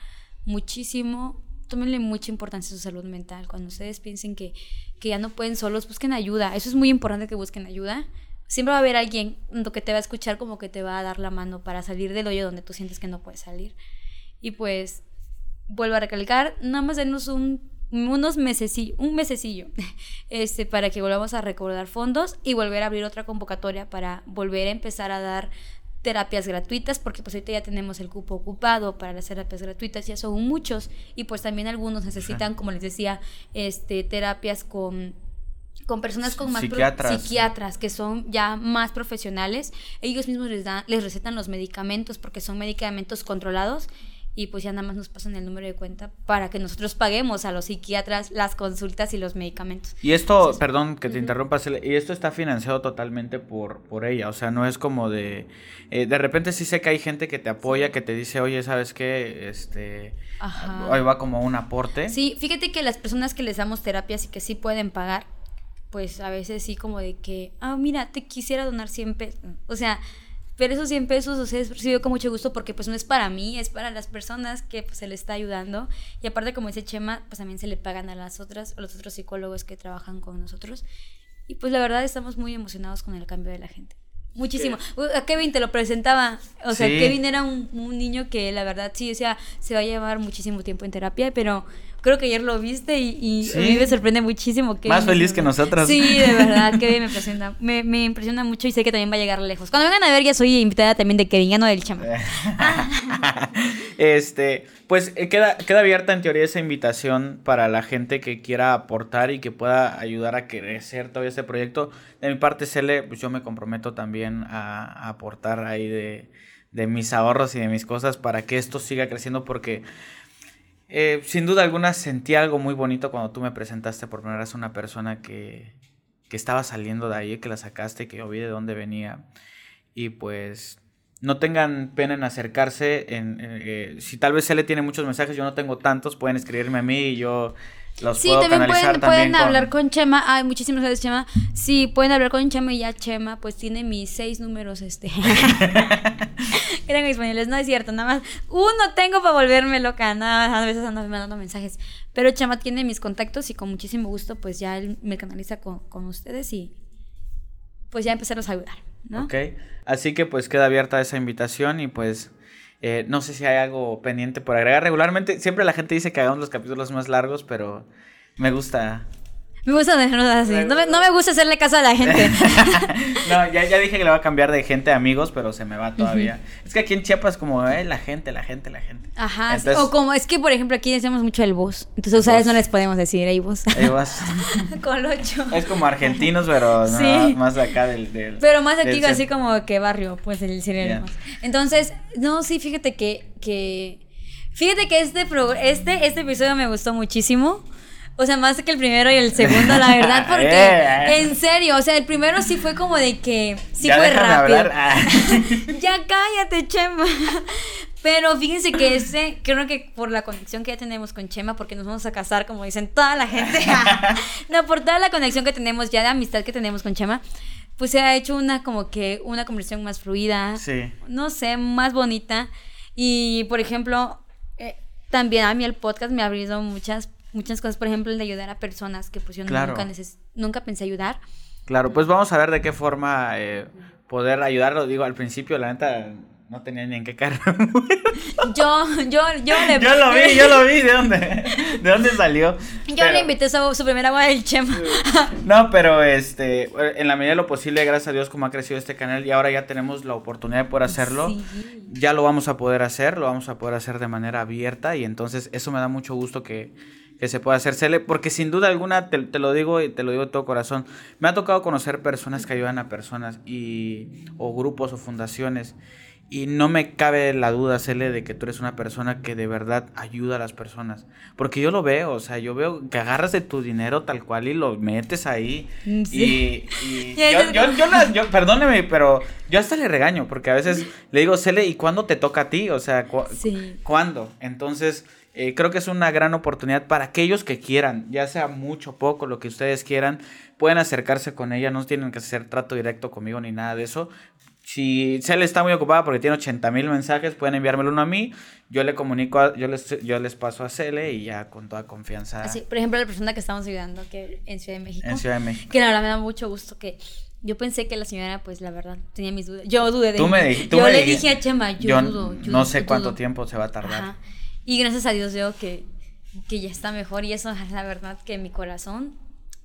Speaker 2: muchísimo, tómenle mucha importancia a su salud mental. Cuando ustedes piensen que, que ya no pueden solos, busquen ayuda. Eso es muy importante que busquen ayuda. Siempre va a haber alguien que te va a escuchar como que te va a dar la mano para salir del hoyo donde tú sientes que no puedes salir. Y pues vuelvo a recalcar, nada más denos un, unos mesecillo, un mesecillo, [LAUGHS] este, para que volvamos a recordar fondos y volver a abrir otra convocatoria para volver a empezar a dar terapias gratuitas, porque pues ahorita ya tenemos el cupo ocupado para las terapias gratuitas, ya son muchos, y pues también algunos necesitan, como les decía, este, terapias con con personas con más
Speaker 3: Psiquiatras.
Speaker 2: psiquiatras que son ya más profesionales ellos mismos les dan les recetan los medicamentos porque son medicamentos controlados y pues ya nada más nos pasan el número de cuenta para que nosotros paguemos a los psiquiatras las consultas y los medicamentos
Speaker 3: Y esto, perdón que te interrumpa, Cele, y esto está financiado totalmente por, por ella, o sea, no es como de... eh, de repente sí sé que hay gente que te apoya, que te dice, oye, ¿sabes qué? Este...
Speaker 2: Ajá.
Speaker 3: Ahí va como un aporte.
Speaker 2: Sí, fíjate que las personas que les damos terapias y que sí pueden pagar, pues a veces sí como de que, ah, mira, te quisiera donar 100 pesos. O sea, pero esos 100 pesos, o sea, es recibido con mucho gusto porque pues no es para mí, es para las personas que pues, se le está ayudando. Y aparte, como dice Chema, pues también se le pagan a las otras, a los otros psicólogos que trabajan con nosotros. Y pues la verdad estamos muy emocionados con el cambio de la gente. Muchísimo. A Kevin te lo presentaba. O sea,
Speaker 3: Sí.
Speaker 2: Kevin era un, un niño que la verdad sí, o sea, se va a llevar muchísimo tiempo en terapia, pero creo que ayer lo viste y, y
Speaker 3: Sí.
Speaker 2: a mí me sorprende muchísimo. Kevin
Speaker 3: Más feliz que nosotras.
Speaker 2: Sí, de verdad, Kevin me [LAUGHS] impresiona, me, me impresiona mucho y sé que también va a llegar lejos. Cuando vengan a ver, ya soy invitada también de Kevin, ya no del chama. [LAUGHS]
Speaker 3: este, pues eh, queda, queda abierta en teoría esa invitación para la gente que quiera aportar y que pueda ayudar a crecer todo este proyecto. De mi parte, Cele, pues yo me comprometo también a, a aportar ahí de, de mis ahorros y de mis cosas para que esto siga creciendo porque eh, sin duda alguna sentí algo muy bonito cuando tú me presentaste por primera vez a una persona que, que estaba saliendo de ahí, que la sacaste, que yo vi de dónde venía. Y pues no tengan pena en acercarse. En, eh, si tal vez se le tiene muchos mensajes, yo no tengo tantos, pueden escribirme a mí y yo los
Speaker 2: Sí,
Speaker 3: puedo
Speaker 2: también
Speaker 3: canalizar
Speaker 2: pueden,
Speaker 3: también
Speaker 2: pueden hablar con Chema. Ay, muchísimas gracias, Chema. Sí, pueden hablar con Chema y ya Chema, pues tiene mis seis números, este. [LAUGHS] [LAUGHS] [LAUGHS] Eran españoles, no es cierto, nada más. Uno tengo para volverme loca, nada más, a veces ando mandando mensajes. Pero Chema tiene mis contactos y con muchísimo gusto, pues ya él me canaliza con, con ustedes y pues ya empezarlos a ayudar, ¿no?
Speaker 3: Ok, así que pues queda abierta esa invitación y pues eh, no sé si hay algo pendiente por agregar. Regularmente siempre la gente dice que hagamos los capítulos más largos, pero me gusta.
Speaker 2: Me gusta dejarlo así. No me, no me gusta hacerle caso a la gente. [LAUGHS]
Speaker 3: no, ya, ya dije que le voy a cambiar de gente a amigos, pero se me va todavía. Es que aquí en Chiapas como, eh, la gente, la gente, la gente.
Speaker 2: Ajá.
Speaker 3: Entonces-
Speaker 2: o como, es que por ejemplo aquí decimos mucho el vos. Entonces a ustedes no les podemos decir, hey vos.
Speaker 3: Ahí vas. [LAUGHS]
Speaker 2: Colocho.
Speaker 3: Es como argentinos, pero no,
Speaker 2: Sí.
Speaker 3: más de acá del, del-
Speaker 2: Pero más aquí así como que barrio, pues el
Speaker 3: Ya.
Speaker 2: Hermosa. Entonces, no, sí, fíjate que, que fíjate que este, pro- este, este episodio me gustó muchísimo. O sea, más que el primero y el segundo, la verdad, [LAUGHS] porque
Speaker 3: Eh.
Speaker 2: en serio, o sea, el primero sí fue como de que sí
Speaker 3: Ya
Speaker 2: fue rápido. [LAUGHS]
Speaker 3: Ah.
Speaker 2: ya cállate, Chema. Pero fíjense que ese, creo que por la conexión que ya tenemos con Chema, porque nos vamos a casar, como dicen toda la gente. [LAUGHS] no, por toda la conexión que tenemos ya de amistad que tenemos con Chema, pues se ha hecho una como que una conversación más fluida.
Speaker 3: Sí.
Speaker 2: No sé, más bonita. Y por ejemplo, eh, también a mí el podcast me ha abierto muchas, muchas cosas. Por ejemplo, el de ayudar a personas que pues yo
Speaker 3: Claro.
Speaker 2: nunca, neces- nunca pensé ayudar.
Speaker 3: Claro, pues vamos a ver de qué forma eh, poder ayudarlo. Digo, al principio, la neta, no tenía ni en qué carro. [LAUGHS]
Speaker 2: Yo, yo, yo le
Speaker 3: yo lo vi, [LAUGHS] yo lo vi. ¿De dónde? ¿De dónde salió?
Speaker 2: Yo
Speaker 3: Pero-
Speaker 2: le invité su, su primer agua del Chema.
Speaker 3: No, pero este, en la medida de lo posible, gracias a Dios, como ha crecido este canal y ahora ya tenemos la oportunidad de poder hacerlo,
Speaker 2: Sí.
Speaker 3: ya lo vamos a poder hacer, lo vamos a poder hacer de manera abierta y entonces eso me da mucho gusto que, que se pueda hacer Cele, porque sin duda alguna, te, te lo digo y te lo digo de todo corazón, me ha tocado conocer personas que ayudan a personas y, o grupos o fundaciones. Y no me cabe la duda, Cele, de que tú eres una persona que de verdad ayuda a las personas. Porque yo lo veo, o sea, yo veo que agarras de tu dinero tal cual y lo metes ahí.
Speaker 2: Mm, Sí.
Speaker 3: Y, [LAUGHS] y yo, yo, yo la- yo- [LAUGHS] perdóneme, pero yo hasta le regaño, porque a veces le digo, Cele, ¿y cuándo te toca a ti? O sea, cu-
Speaker 2: Sí.
Speaker 3: ¿cuándo? Entonces, eh, creo que es una gran oportunidad para aquellos que quieran, ya sea mucho o poco, lo que ustedes quieran, pueden acercarse con ella, no tienen que hacer trato directo conmigo ni nada de eso. Si Cele está muy ocupada porque tiene 80 mil mensajes, pueden enviármelo uno a mí, yo le comunico, a- yo, les, yo les paso a Cele y ya con toda confianza
Speaker 2: Así, por ejemplo, la persona que estamos ayudando que en Ciudad de México.
Speaker 3: en Ciudad de México.
Speaker 2: Que la verdad me da mucho gusto que yo pensé que la señora, pues la verdad, tenía mis dudas. Yo dudé de
Speaker 3: Tú me tú
Speaker 2: Yo
Speaker 3: me
Speaker 2: le dije a Chema, yo,
Speaker 3: yo
Speaker 2: dudo. yo
Speaker 3: no sé
Speaker 2: dudo.
Speaker 3: cuánto tiempo se va a tardar.
Speaker 2: Ajá. Y gracias a Dios veo que, que ya está mejor. Y eso es la verdad que mi corazón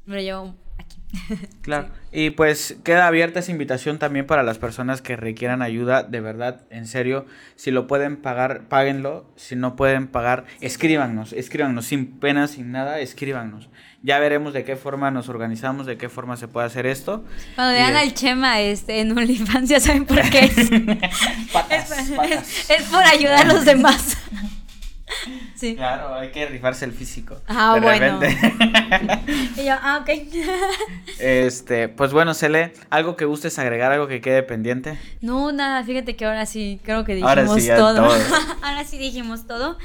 Speaker 2: me lo llevo aquí. [LAUGHS]
Speaker 3: Claro. Y pues queda abierta esa invitación también para las personas que requieran ayuda, de verdad, en serio. Si lo pueden pagar, páguenlo. Si no pueden pagar, escríbanos, escríbanos, sin pena, sin nada, escríbanos. Ya veremos de qué forma nos organizamos, de qué forma se puede hacer esto.
Speaker 2: Cuando vean al Chema este, en OnlyFans, ya saben por qué es. [LAUGHS]
Speaker 3: Patas,
Speaker 2: es,
Speaker 3: patas.
Speaker 2: es- es por ayudar a los demás. Sí.
Speaker 3: Claro, hay que rifarse el físico.
Speaker 2: Ah,
Speaker 3: de
Speaker 2: bueno.
Speaker 3: repente. [LAUGHS]
Speaker 2: Y yo, ah, ok. [LAUGHS]
Speaker 3: este, pues bueno, Cele, algo que gustes agregar, algo que quede pendiente.
Speaker 2: No, nada, fíjate que ahora sí creo que dijimos
Speaker 3: Ahora sí,
Speaker 2: todo.
Speaker 3: todo. [LAUGHS]
Speaker 2: ahora sí dijimos todo.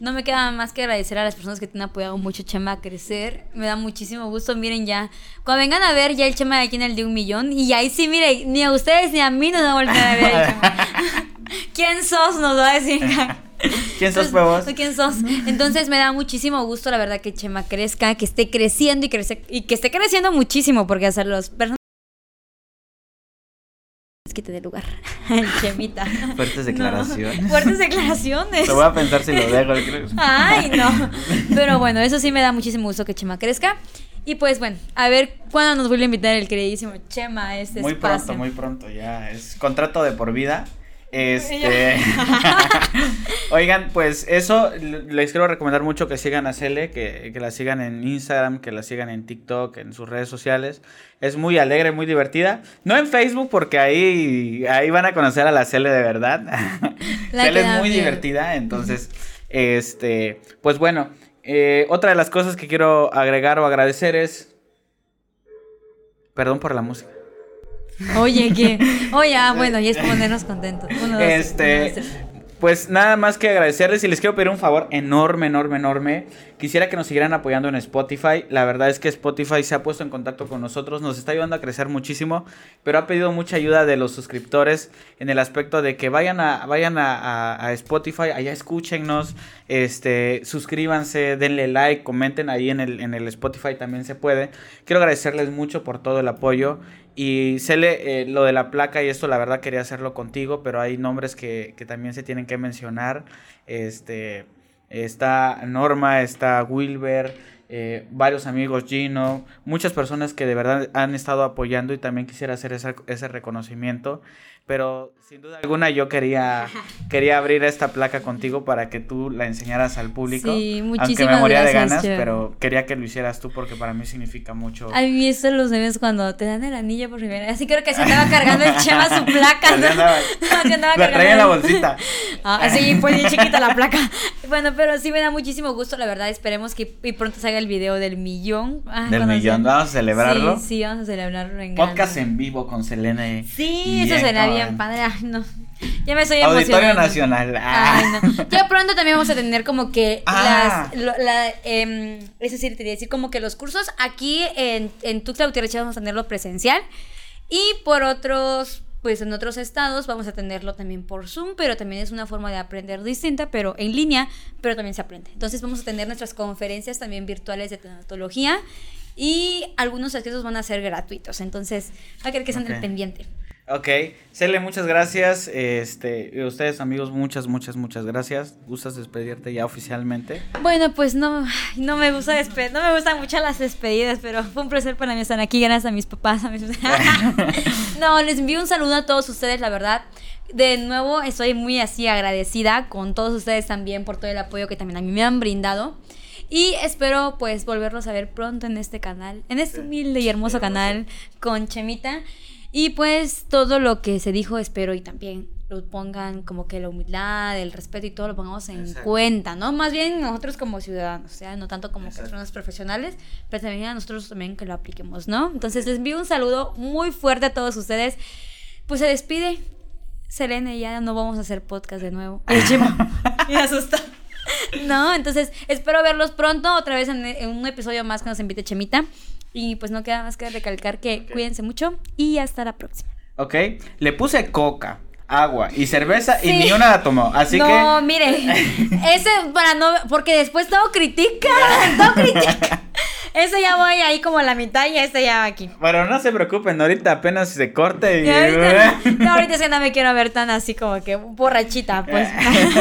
Speaker 2: No me queda más que agradecer a las personas que te han apoyado mucho, Chema, a crecer. Me da muchísimo gusto. Miren ya, cuando vengan a ver ya el Chema aquí en el de un millón. Y ahí sí, miren, ni a ustedes ni a mí nos va a volver a ver el Chema. ¿Quién sos? Nos va a decir. [LAUGHS]
Speaker 3: ¿Quién sos, huevos?
Speaker 2: ¿tú ¿Quién sos? Entonces me da muchísimo gusto, la verdad, que Chema crezca, que esté creciendo y, crece, y que esté creciendo muchísimo, porque hacer los personas que te dé lugar. [LAUGHS] Chemita.
Speaker 3: Fuertes declaraciones.
Speaker 2: No, fuertes [LAUGHS] declaraciones.
Speaker 3: Lo voy a pensar si lo dejo.
Speaker 2: Ay, no. Pero bueno, eso sí me da muchísimo gusto que Chema crezca. Y pues bueno, a ver cuándo nos vuelve a invitar el queridísimo Chema a este
Speaker 3: Muy
Speaker 2: espacio.
Speaker 3: pronto, muy pronto, ya. Es contrato de por vida. Este. [LAUGHS] Oigan, pues eso les quiero recomendar mucho que sigan a Cele, que, que la sigan en Instagram, que la sigan en TikTok, en sus redes sociales. Es muy alegre, muy divertida. No en Facebook, porque ahí, ahí van a conocer a la Cele de verdad. [LAUGHS]
Speaker 2: La
Speaker 3: Cele es muy divertida, entonces, este, pues bueno. eh, otra de las cosas que quiero agregar o agradecer es. Perdón por la música.
Speaker 2: Oye, ¿qué? [LAUGHS] Oye, ah, bueno, y es ponernos contentos. Uno, dos,
Speaker 3: Este,
Speaker 2: uno, dos, tres.
Speaker 3: pues nada más que agradecerles y les quiero pedir un favor enorme, enorme, enorme. Quisiera que nos siguieran apoyando en Spotify. La verdad es que Spotify se ha puesto en contacto con nosotros, nos está ayudando a crecer muchísimo, pero ha pedido mucha ayuda de los suscriptores en el aspecto de que vayan a, vayan a, a- a Spotify, allá escúchennos, este, suscríbanse, denle like, comenten ahí en el, en el Spotify también se puede. Quiero agradecerles mucho por todo el apoyo. Y Cele, eh, lo de la placa y esto, la verdad quería hacerlo contigo, pero hay nombres que, que también se tienen que mencionar. Este, está Norma, está Wilber, eh, varios amigos, Gino, muchas personas que de verdad han estado apoyando y también quisiera hacer esa- ese reconocimiento. Pero sin duda alguna yo quería, quería abrir esta placa contigo para que tú la enseñaras al público.
Speaker 2: Sí,
Speaker 3: Aunque
Speaker 2: muchísimas
Speaker 3: me moría de
Speaker 2: gracias,
Speaker 3: ganas,
Speaker 2: Chema.
Speaker 3: pero quería que lo hicieras tú porque para mí significa mucho.
Speaker 2: ¿Has visto los memes cuando te dan el anillo por primera vez? Así creo que se andaba cargando el Chema su placa. [LAUGHS] ¿no?
Speaker 3: andaba. [LAUGHS]
Speaker 2: Así andaba
Speaker 3: La traía en la bolsita.
Speaker 2: Ah, sí, pues bien chiquita la placa. Bueno, pero sí me da muchísimo gusto, la verdad. Esperemos que y pronto salga el video del millón. Ay,
Speaker 3: Del millón,
Speaker 2: sea-
Speaker 3: vamos a celebrarlo.
Speaker 2: Sí, sí, vamos a celebrarlo en
Speaker 3: Podcast
Speaker 2: grande.
Speaker 3: en vivo con Selena. y-
Speaker 2: Sí, eso será
Speaker 3: con
Speaker 2: bien padre. Ay, no. Ya me estoy
Speaker 3: Auditorio. Nacional. Ah.
Speaker 2: Ay, no. Ya pronto también vamos a tener como que
Speaker 3: Ah.
Speaker 2: las. lo- la, em, es decir, te decir como que los cursos aquí en, en Tuxtla Gutiérrez vamos a tenerlo presencial. Y por otros. Pues en otros estados vamos a tenerlo también por Zoom, pero también es una forma de aprender distinta, pero en línea, pero también se aprende. Entonces vamos a tener nuestras conferencias también virtuales de tanatología y algunos accesos van a ser gratuitos. Entonces, va a querer que estén
Speaker 3: Ok.
Speaker 2: al pendiente.
Speaker 3: Ok, Cele, muchas gracias. Este, ustedes amigos, muchas, muchas, muchas gracias. ¿Gustas despedirte ya oficialmente?
Speaker 2: Bueno, pues no, no me gusta despe- no me gustan mucho las despedidas, pero fue un placer para mí estar aquí, gracias a mis papás, a mis... [LAUGHS] [LAUGHS] No, les envío un saludo a todos ustedes, la verdad. De nuevo, estoy muy así agradecida con todos ustedes también por todo el apoyo que también a mí me han brindado. Y espero pues volverlos a ver pronto en este canal, en este humilde y hermoso canal con Chemita. Y pues todo lo que se dijo espero y también lo pongan como que la humildad, el respeto y todo lo pongamos en
Speaker 3: Exacto.
Speaker 2: cuenta, ¿no? Más bien nosotros como ciudadanos, o sea, no tanto como
Speaker 3: Exacto.
Speaker 2: personas profesionales, pero también a nosotros también que lo apliquemos, ¿no? Entonces les envío un saludo muy fuerte a todos ustedes. Pues se despide Selene, ya no vamos a hacer podcast de nuevo. [LAUGHS] Me asusta. No, entonces espero verlos pronto, otra vez en, en un episodio más que nos invite Chemita. Y pues no queda más que recalcar que cuídense mucho y hasta la próxima.
Speaker 3: Ok, le puse coca, agua y cerveza y ni una la tomó. Así
Speaker 2: no,
Speaker 3: que.
Speaker 2: mire, [LAUGHS] ese para no, porque después todo critica, todo critica. Ese ya voy ahí como a la mitad y este ya va aquí.
Speaker 3: Bueno, no se preocupen, ahorita apenas se corte y.
Speaker 2: Y ahorita, [LAUGHS] no, ahorita es que no me quiero ver tan así como que borrachita, pues.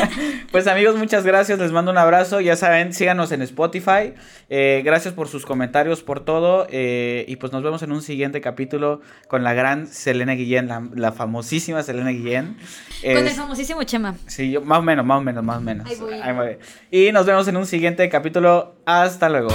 Speaker 2: [LAUGHS]
Speaker 3: pues amigos, muchas gracias, les mando un abrazo, ya saben, síganos en Spotify, Eh, gracias por sus comentarios, por todo, eh, y pues nos vemos en un siguiente capítulo con la gran Selena Guillén, la, la famosísima Selena Guillén.
Speaker 2: Con el famosísimo Chema.
Speaker 3: Sí, yo- más o menos, más o menos, más o menos.
Speaker 2: Ahí voy.
Speaker 3: Ahí voy. Y nos vemos en un siguiente capítulo. Hasta luego.